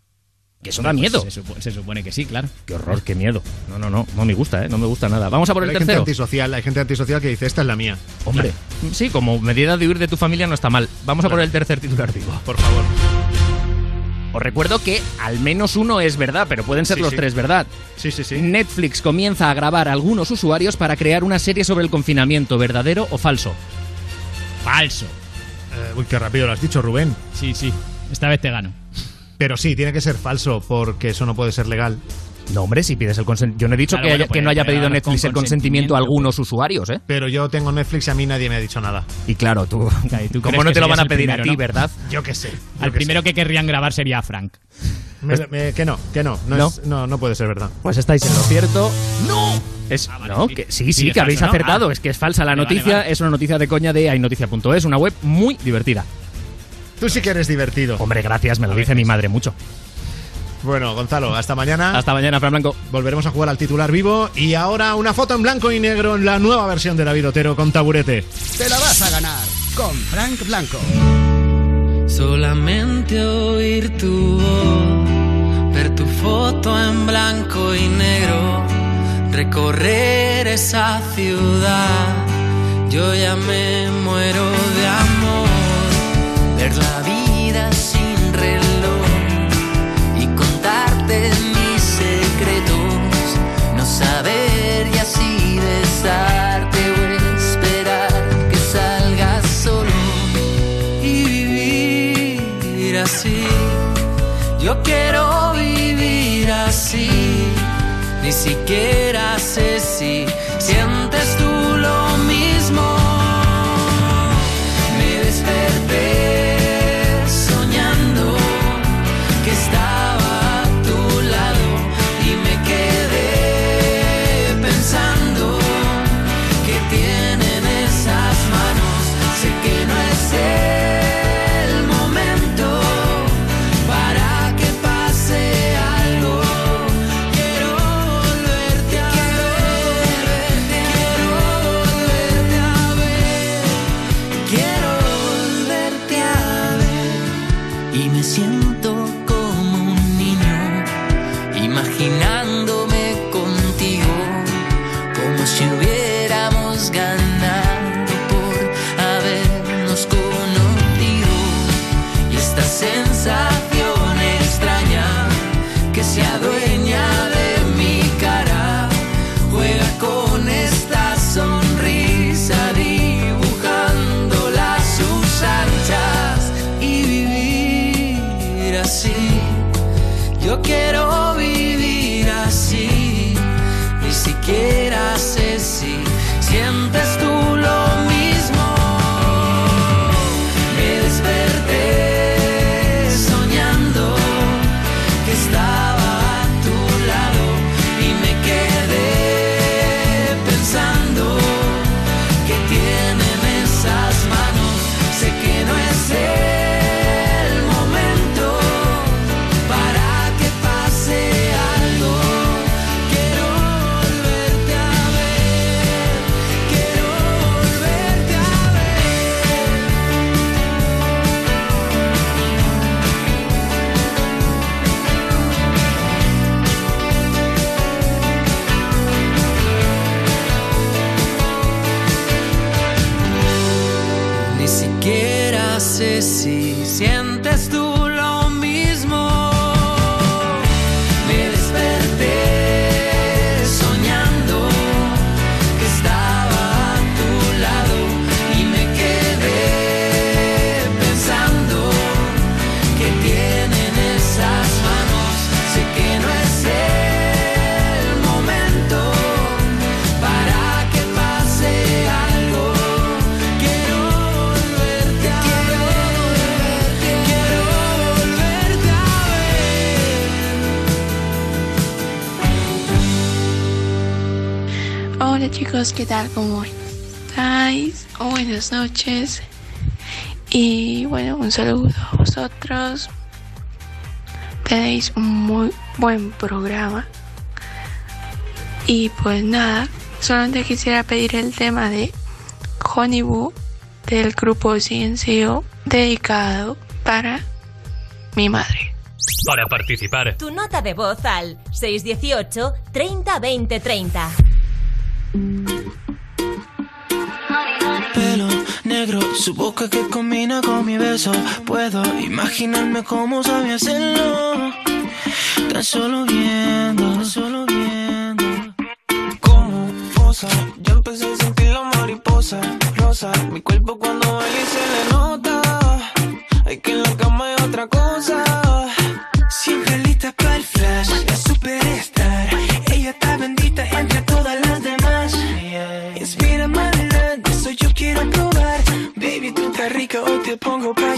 Que eso da Pues miedo. se, supo- se supone que sí, claro. Qué horror, qué miedo. No, no, no. No me gusta, ¿eh? No me gusta nada. Vamos a por Pero el hay gente antisocial, hay gente antisocial que dice, esta es la mía. Hombre, sí, como medida de huir de tu familia no está mal. Vamos a por el tercer titular vivo. Por favor. Os recuerdo que al menos uno es verdad, pero pueden ser Sí, los sí. tres verdad. Sí, sí, sí. Netflix comienza a grabar a algunos usuarios para crear una serie sobre el confinamiento, ¿verdadero o falso? Falso. Eh, uy, qué rápido lo has dicho, Rubén. Sí, sí. Esta vez te gano. Pero sí, tiene que ser falso, porque eso no puede ser legal. No, hombre, si pides el consentimiento. Yo no he dicho Claro, que, bueno, haya- pues, que no haya pedido Netflix con el consentimiento a algunos usuarios, ¿eh? Pero yo tengo Netflix y a mí nadie me ha dicho nada. Y claro, tú. Claro, y tú ¿Cómo no que te lo van a pedir a ti, ¿no? verdad? Yo qué sé. yo Al primero sé. que querrían grabar sería a Frank. Me- me- que no, que no. No, ¿No? es- no, no puede ser verdad. Pues estáis en lo cierto. ¡No! Es, Ah, vale, no, sí. que, sí, Sí, que habéis falso, ¿no? acertado. Ah. Es que es falsa la vale, noticia. vale. Es una noticia de coña de ainoticia.es. Una web muy divertida. Tú sí que eres divertido. Hombre, gracias, me lo dice mi madre mucho. Bueno, Gonzalo, hasta mañana. Hasta mañana, Fran Blanco. Volveremos a jugar al titular vivo. Y ahora una foto en blanco y negro en la nueva versión de David Otero con taburete. Te la vas a ganar con Frank Blanco. Solamente oír tu voz, ver tu foto en blanco y negro, recorrer esa ciudad. Yo ya me muero de amor, Yo quiero vivir así. Ni siquiera sé si chicos, ¿qué tal? ¿Cómo estáis? Buenas noches. Y bueno, un saludo a vosotros. Tenéis un muy buen programa. Y pues nada, solamente quisiera pedir el tema de Honeyboo del grupo Ciencio dedicado para mi madre. Para participar, tu nota de voz al 618 30 20 30. Pelo negro, su boca que combina con mi beso. Puedo imaginarme cómo sabía hacerlo. Tan solo viendo, tan solo viendo. Como posa, yo empecé a sentir la mariposa rosa. Mi cuerpo cuando baila se le nota. Hay que en la cama hay otra cosa.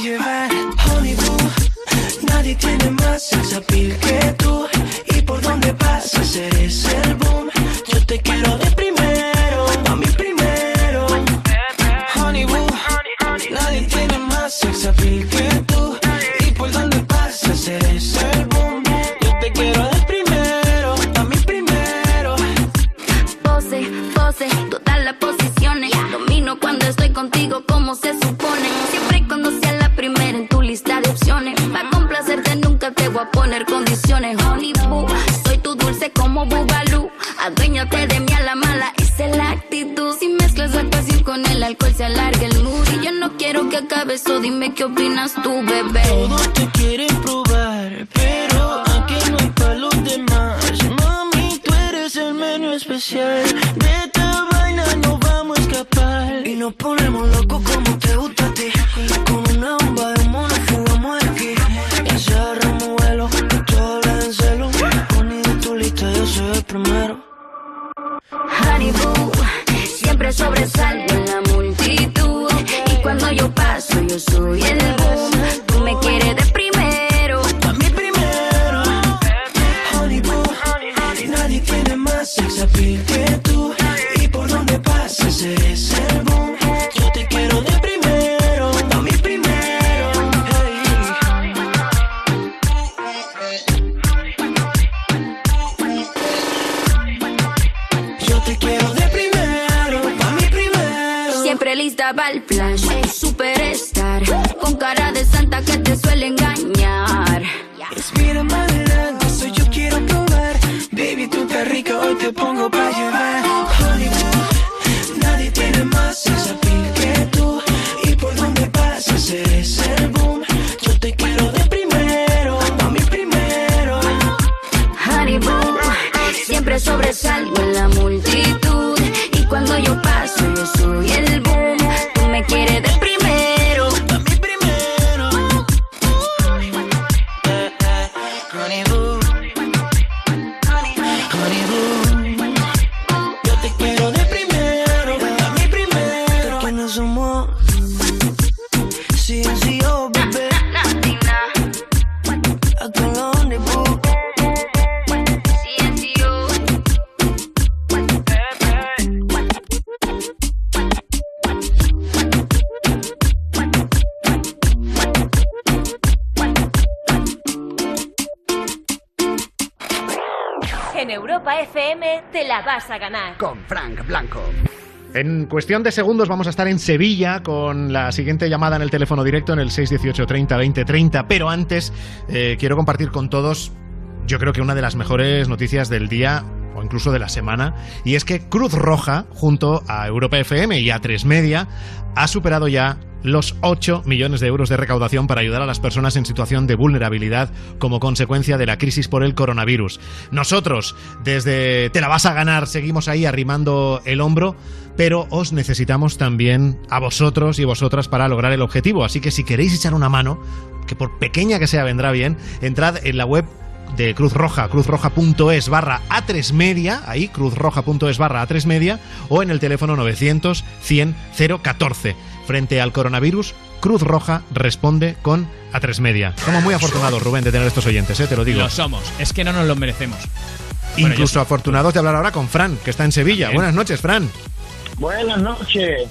you're right. Honey, boo, 나를 깨는 맛, 사사삐. cuestión de segundos vamos a estar en Sevilla con la siguiente llamada en el teléfono directo en el 618 30 20 30. Pero antes eh, quiero compartir con todos, yo creo que una de las mejores noticias del día o incluso de la semana, y es que Cruz Roja, junto a Europa FM y a 3 Media, ha superado ya los 8 millones de euros de recaudación para ayudar a las personas en situación de vulnerabilidad como consecuencia de la crisis por el coronavirus. Nosotros, desde Te la vas a ganar, seguimos ahí arrimando el hombro, pero os necesitamos también a vosotros y vosotras para lograr el objetivo. Así que si queréis echar una mano, que por pequeña que sea vendrá bien, entrad en la web de Cruz Roja, cruzroja.es barra A3 media, ahí, cruzroja.es barra A3 media, o en el teléfono 900 100 014. Frente al coronavirus, Cruz Roja responde con A3 media. Somos muy afortunados, Rubén, de tener estos oyentes, ¿eh? te lo digo. Lo somos, es que no nos lo merecemos. Bueno, Incluso afortunados de hablar ahora con Fran, que está en Sevilla. También. Buenas noches, Fran. Buenas noches.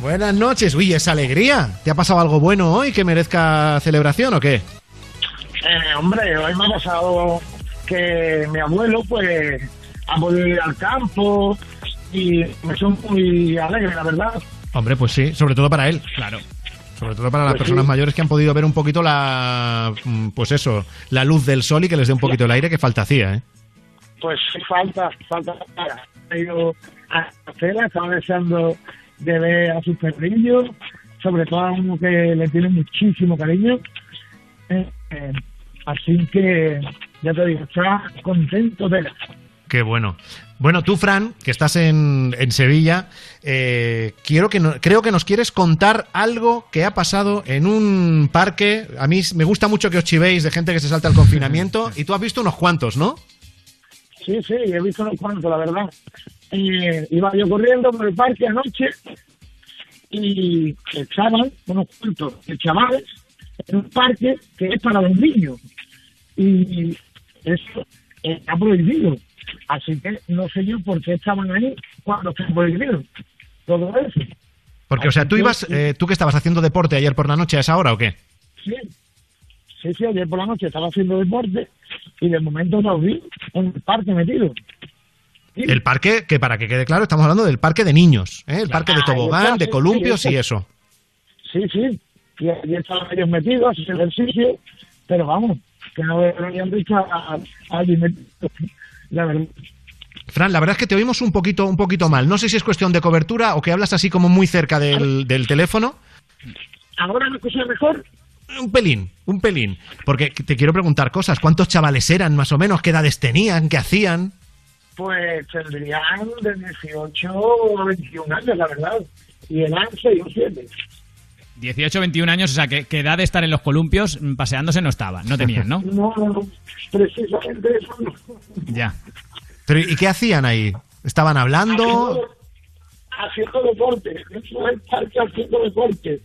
Buenas noches. Uy, esa alegría. ¿Te ha pasado algo bueno hoy que merezca celebración o qué? Eh, hombre, hoy me ha pasado que mi abuelo, pues, ha podido ir al campo y me siento muy alegre, la verdad. Hombre, pues sí, sobre todo para él. Claro. Sobre todo para las Pues personas sí. mayores que han podido ver un poquito la, mm, pues eso, la luz del sol y que les dé un poquito el aire que falta hacía, ¿eh? Pues sí, falta, falta. Ido a la cena, estaba deseando de ver a sus perrillos, sobre todo a uno que le tiene muchísimo cariño. Eh, eh, así que, ya te digo, está contento de la Qué bueno. Bueno, tú, Fran, que estás en, en Sevilla, eh, quiero que no- creo que nos quieres contar algo que ha pasado en un parque. A mí me gusta mucho que os chivéis de gente que se salta el confinamiento y tú has visto unos cuantos, ¿no? Sí, sí, he visto unos cuantos, la verdad. Eh, iba yo corriendo por el parque anoche y estaban unos cuantos de chavales en un parque que es para los niños. Y eso está prohibido. Así que no sé yo por qué estaban ahí cuando está prohibido. Todo eso. Porque, o sea, tú ibas, eh, tú que estabas haciendo deporte ayer por la noche a esa hora o qué? Sí, sí, sí, ayer por la noche estaba haciendo deporte y de momento los vi en el parque metido. El parque, que para que quede claro, estamos hablando del parque de niños, ¿eh? el parque de Ah, tobogán, está, de columpios sí, y eso. Sí, sí. Y allí estaban ellos metidos, ejercicio, pero vamos, que no no habían visto a, a, a alguien metido. La verdad. Fran, la verdad es que te oímos un poquito, un poquito mal. No sé si es cuestión de cobertura o que hablas así como muy cerca del, del teléfono. ¿Ahora me escuchas mejor? Un pelín, un pelín. Porque te quiero preguntar cosas. ¿Cuántos chavales eran más o menos? ¿Qué edades tenían? ¿Qué hacían? Pues tendrían de 18 a 21 años, la verdad. Y el 11 y un 7. 18, 21 años, o sea, que, que edad de estar en los columpios mm, paseándose no estaba, no tenían, ¿no? No, no. Precisamente eso no. Ya. Pero, ¿Y qué hacían ahí? ¿Estaban hablando? Haciendo deporte. Eso es el parque haciendo deporte.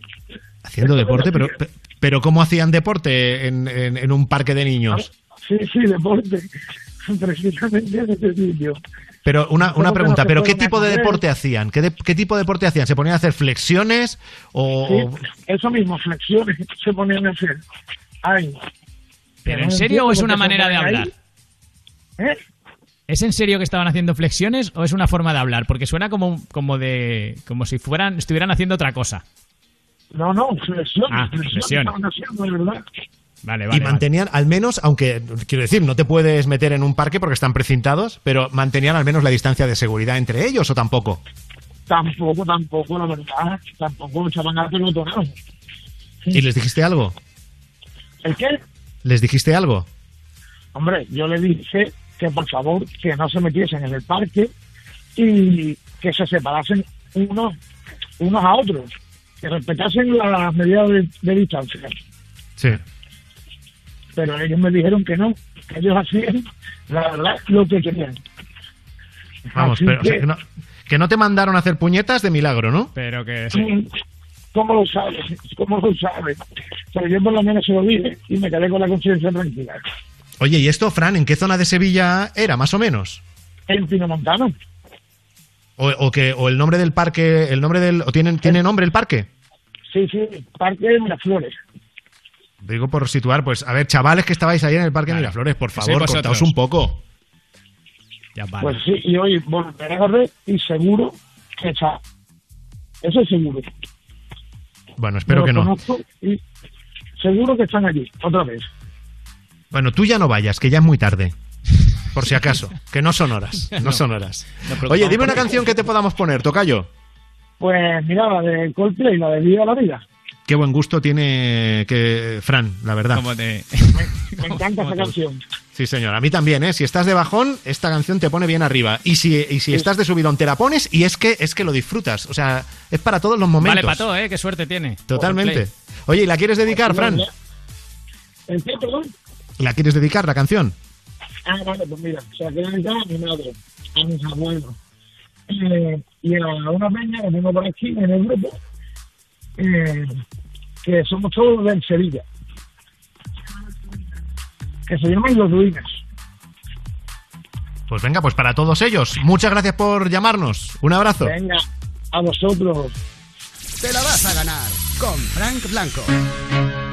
Haciendo deporte, pero, pe- pero ¿cómo hacían deporte en, en- en un parque de niños? Sí, sí, deporte. Precisamente en ese sitio. Pero una, una pregunta, ¿pero qué tipo de deporte hacían? ¿Qué, de- qué tipo de deporte hacían? ¿Se ponían a hacer flexiones o...? Sí, eso mismo, flexiones se ponían a hacer. Ay. ¿Pero en serio o es una manera de hablar? ¿Eh? ¿Es en serio que estaban haciendo flexiones o es una forma de hablar? Porque suena como, como de como si fueran estuvieran haciendo otra cosa. No, no, flexiones. Ah, flexiones flexiones. estaban haciendo, de verdad. Vale, y vale. mantenían al menos, aunque quiero decir, no te puedes meter en un parque porque están precintados, pero mantenían al menos la distancia de seguridad entre ellos o tampoco. Tampoco, tampoco, la verdad. Tampoco echaban a pelotonado. ¿Y les dijiste algo? ¿El qué? ¿Les dijiste algo? Hombre, yo le dije que por favor que no se metiesen en el parque y que se separasen unos, unos a otros, que respetasen las medidas de, de distancia. Sí. Pero ellos me dijeron que no, que ellos hacían, la verdad, lo que querían. Vamos, Así pero o sea, que- no, que no te mandaron a hacer puñetas de milagro, ¿no? Pero que Mm, ¿Cómo lo sabes? ¿Cómo lo sabes? Pero yo por lo menos se lo dije y me quedé con la conciencia tranquila. Oye, ¿y esto, Fran, en qué zona de Sevilla era, más o menos? En Pinomontano. O, o que, o el nombre del parque, el nombre del, o tienen, tiene nombre el parque. Sí, sí, Parque de Miraflores. Digo por situar, pues, a ver, chavales que estabais ahí en el parque de Miraflores, por favor, contaos un poco. Ya vale. Pues sí, y hoy volveré a ver y seguro que está. Eso es seguro. Bueno, espero que no. Y seguro que están allí, otra vez. Bueno, tú ya no vayas, que ya es muy tarde. Por si acaso, que no son horas, no, No. son horas. Oye, dime una canción que te podamos poner, Tocayo. Pues mira, la de Coldplay, la de Viva la Vida. Qué buen gusto tiene que Fran, la verdad. Como te- Me encanta esa canción. Sí, señor. A mí también, ¿eh? Si estás de bajón, esta canción te pone bien arriba. Y si, y si estás de subidón, te la pones y es que, es que lo disfrutas. O sea, es para todos los momentos. Vale, pato, ¿eh? Qué suerte tiene. Totalmente. Oye, ¿y la quieres dedicar, Fran? ¿El qué, perdón? ¿La quieres dedicar, la canción? Ah, vale, pues mira, se la quiero dedicar a mi madre, a mis abuelos. Eh, y a una peña que tengo por aquí en el grupo, eh, que somos todos del Sevilla, que se llaman Los Ruinas. Pues venga, pues para todos ellos. Muchas gracias por llamarnos. Un abrazo. Venga, a vosotros. Te la vas a ganar con Frank Blanco.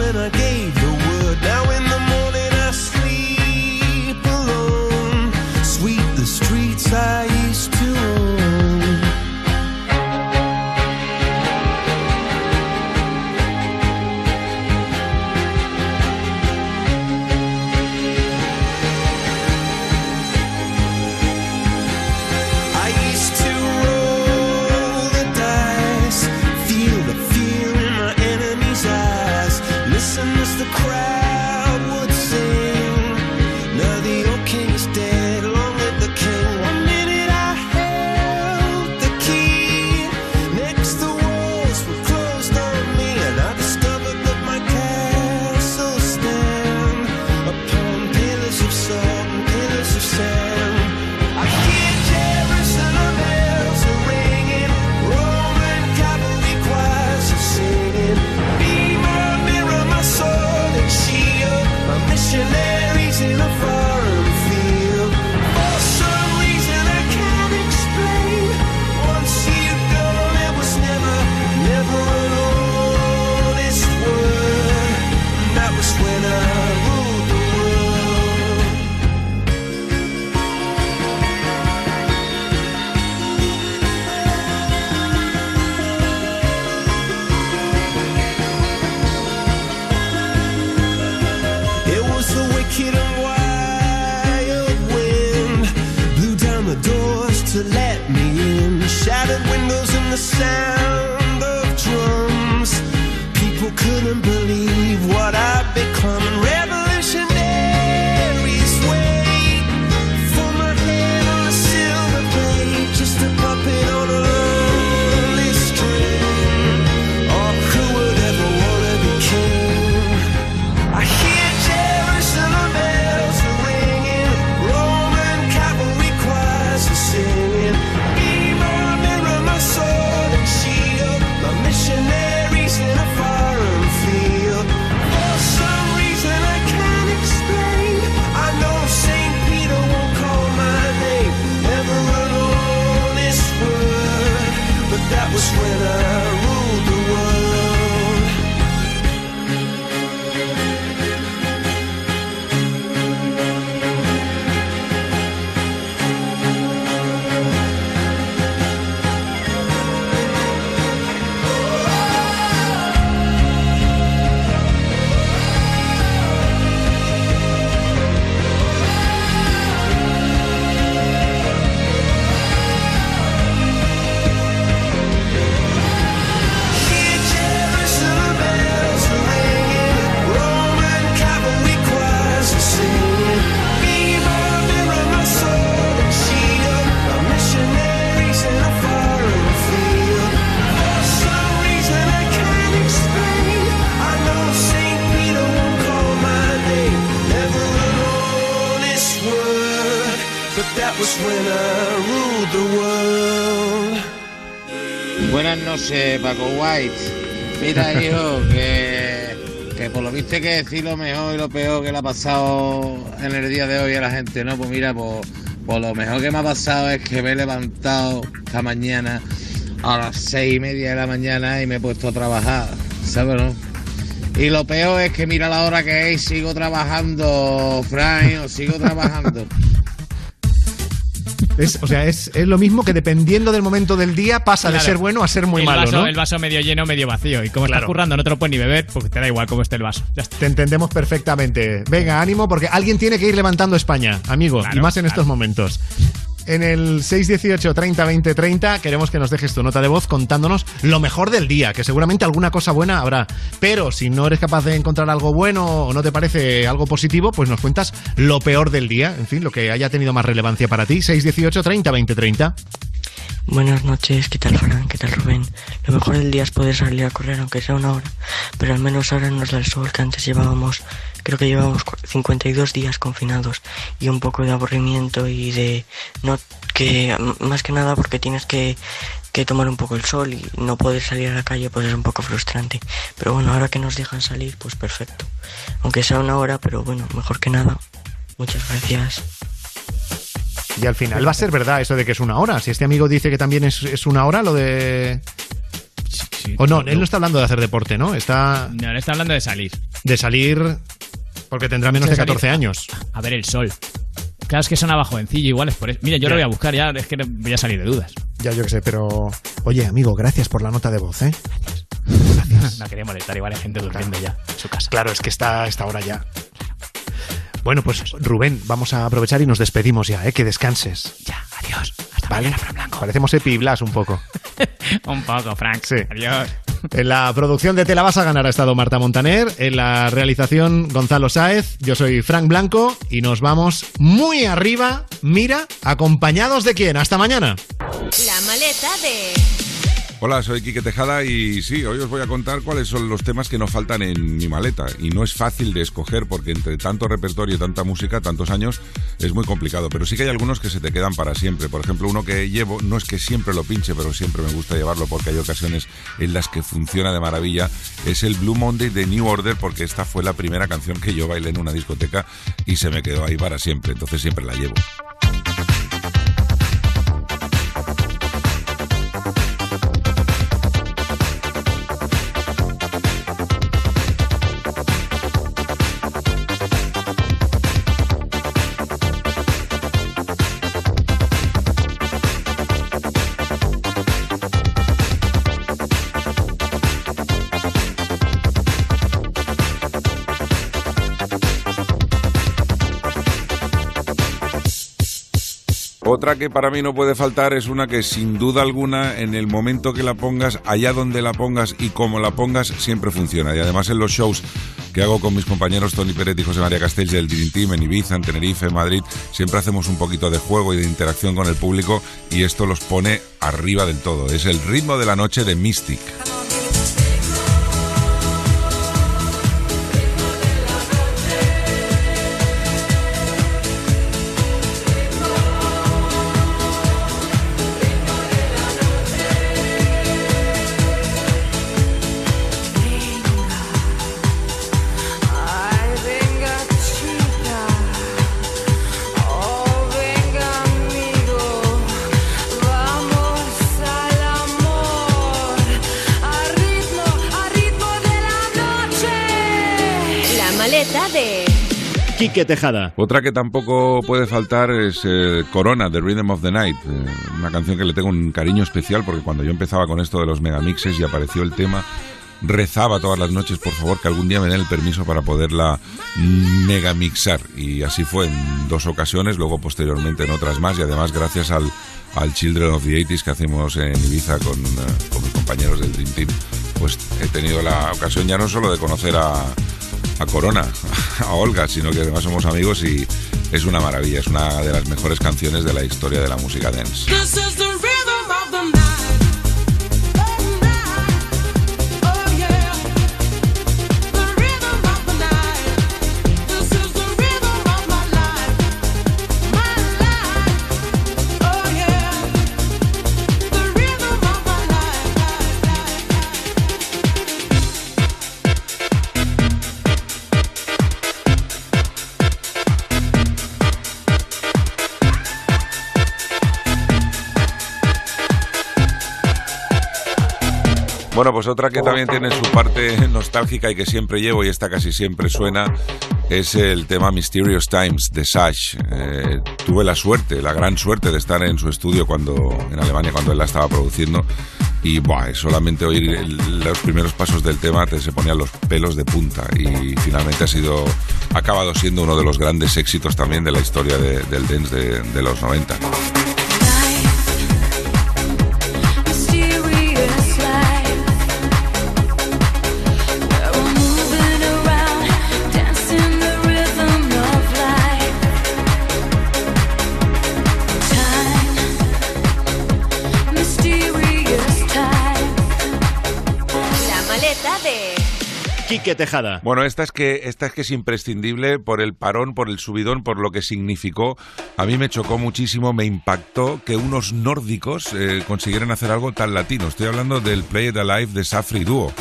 In a game. Missionaries in a sound of drums. People couldn't believe Buenas noches, Paco White. Mira, hijo, que, que por lo viste que decir lo mejor y lo peor que le ha pasado en el día de hoy a la gente, ¿no? Pues mira, pues, pues lo mejor que me ha pasado es que me he levantado esta mañana a las seis y media de la mañana y me he puesto a trabajar, ¿sabes, no? Y lo peor es que mira la hora que es y sigo trabajando, Frank, sigo trabajando. Es, o sea, es, es lo mismo que dependiendo del momento del día pasa de ser bueno a ser muy el malo, vaso, ¿no? El vaso medio lleno, medio vacío. Y como Claro. estás currando, no te lo puedes ni beber, pues te da igual cómo esté el vaso. Ya está. Te entendemos perfectamente. Venga, ánimo, porque alguien tiene que ir levantando España, amigo, y más en estos momentos. En el 618 30 20 30 queremos que nos dejes tu nota de voz contándonos lo mejor del día, que seguramente alguna cosa buena habrá. Pero si no eres capaz de encontrar algo bueno o no te parece algo positivo, pues nos cuentas lo peor del día, en fin, lo que haya tenido más relevancia para ti. 618 30 20 30. Buenas noches, ¿qué tal Fran? ¿Qué tal Rubén? Lo mejor del día es poder salir a correr aunque sea una hora, pero al menos ahora nos da el sol que antes llevábamos, creo que llevábamos cu- 52 días confinados y un poco de aburrimiento y de no que más que nada porque tienes que que tomar un poco el sol y no poder salir a la calle pues es un poco frustrante. Pero bueno, ahora que nos dejan salir, pues perfecto. Aunque sea una hora, pero bueno, mejor que nada. Muchas gracias. Y al final va a ser verdad eso de que es una hora. Si este amigo dice que también es, es una hora, lo de. o no, él no está hablando de hacer deporte, ¿no? Está No, le está hablando de salir. de salir porque tendrá menos De de salir. 14 años. A ver el sol. Claro, es que sonaba jovencillo, igual es por eso. Mira, yo Ya. lo voy a buscar ya, es que voy a salir de dudas. Ya, yo qué sé, pero. Oye, amigo, gracias por la nota de voz, ¿eh? No quería molestar, igual hay gente durmiendo ya en su casa. Claro, es que está esta hora ya. Bueno, pues Rubén, vamos a aprovechar y nos despedimos ya, ¿eh? Que descanses. Ya, adiós. vale. Parecemos Epi y Blas un poco. Un poco, Frank. Sí. Adiós. En la producción de Te la vas a ganar ha estado Marta Montaner, en la realización Gonzalo Sáez, yo soy Frank Blanco y nos vamos muy arriba, mira, acompañados de quién. Hasta mañana. La maleta de... Hola, soy Quique Tejada y sí, hoy os voy a contar cuáles son los temas que nos faltan en mi maleta. Y no es fácil de escoger porque entre tanto repertorio y tanta música, tantos años, es muy complicado. Pero sí que hay algunos que se te quedan para siempre. Por ejemplo, uno que llevo, no es que siempre lo pinche, pero siempre me gusta llevarlo porque hay ocasiones en las que funciona de maravilla, es el Blue Monday de New Order porque esta fue la primera canción que yo bailé en una discoteca y se me quedó ahí para siempre. Entonces siempre la llevo. Otra que para mí no puede faltar es una que sin duda alguna en el momento que la pongas, allá donde la pongas y como la pongas, siempre funciona. Y además en los shows que hago con mis compañeros Tony Pérez y José María Castells del Dream Team en Ibiza, en Tenerife, en Madrid, siempre hacemos un poquito de juego y de interacción con el público y esto los pone arriba del todo. Es el ritmo de la noche de Mystic. Quique Tejada. Otra que tampoco puede faltar es eh, Corona, The Rhythm of the Night, eh, una canción que le tengo un cariño especial porque cuando yo empezaba con esto de los megamixes y apareció el tema, rezaba todas las noches, por favor, que algún día me den el permiso para poderla megamixar. Y así fue en dos ocasiones, luego posteriormente en otras más y además gracias al, al Children of the 80s que hacemos en Ibiza con, eh, con mis compañeros del Dream Team, pues he tenido la ocasión ya no solo de conocer a, a Corona, a Olga, sino que además somos amigos y es una maravilla, es una de las mejores canciones de la historia de la música dance. Bueno, pues otra que también tiene su parte nostálgica y que siempre llevo y esta casi siempre suena es el tema Mysterious Times de Sash. Eh, tuve la suerte, la gran suerte de estar en su estudio cuando en Alemania cuando él la estaba produciendo y buah, solamente oír el- los primeros pasos del tema te se ponían los pelos de punta y finalmente ha sido ha acabado siendo uno de los grandes éxitos también de la historia de- del dance de, de los 90. Tejada. Bueno, esta es que esta es que es imprescindible por el parón, por el subidón, por lo que significó. A mí me chocó muchísimo, me impactó que unos nórdicos eh, consiguieran hacer algo tan latino. Estoy hablando del Play It Alive de Safri Duo.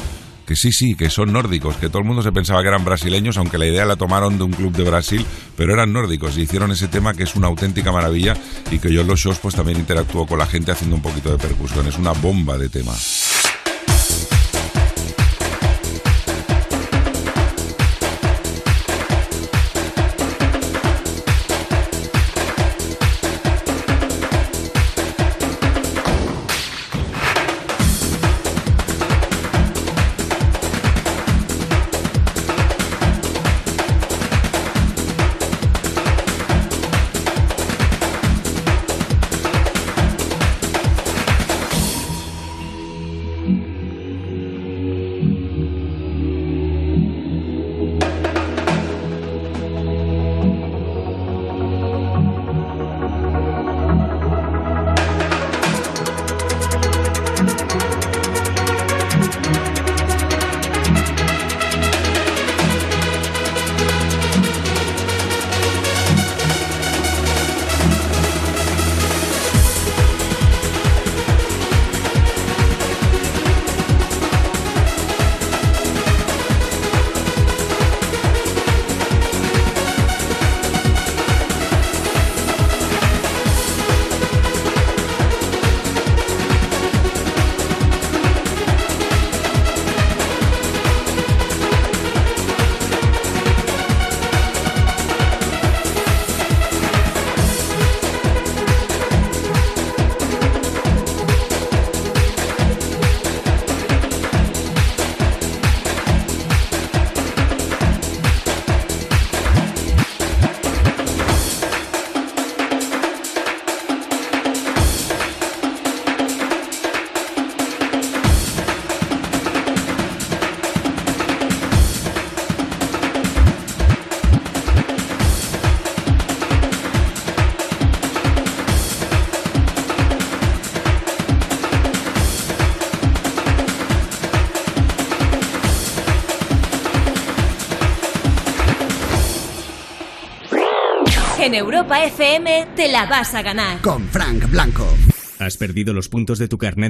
Que sí, sí, que son nórdicos, que todo el mundo se pensaba que eran brasileños, aunque la idea la tomaron de un club de Brasil, pero eran nórdicos y hicieron ese tema que es una auténtica maravilla y que yo en los shows pues también interactúo con la gente haciendo un poquito de percusión. Es una bomba de tema. Europa FM te la vas a ganar. Con Frank Blanco. ¿Has perdido los puntos de tu carnet de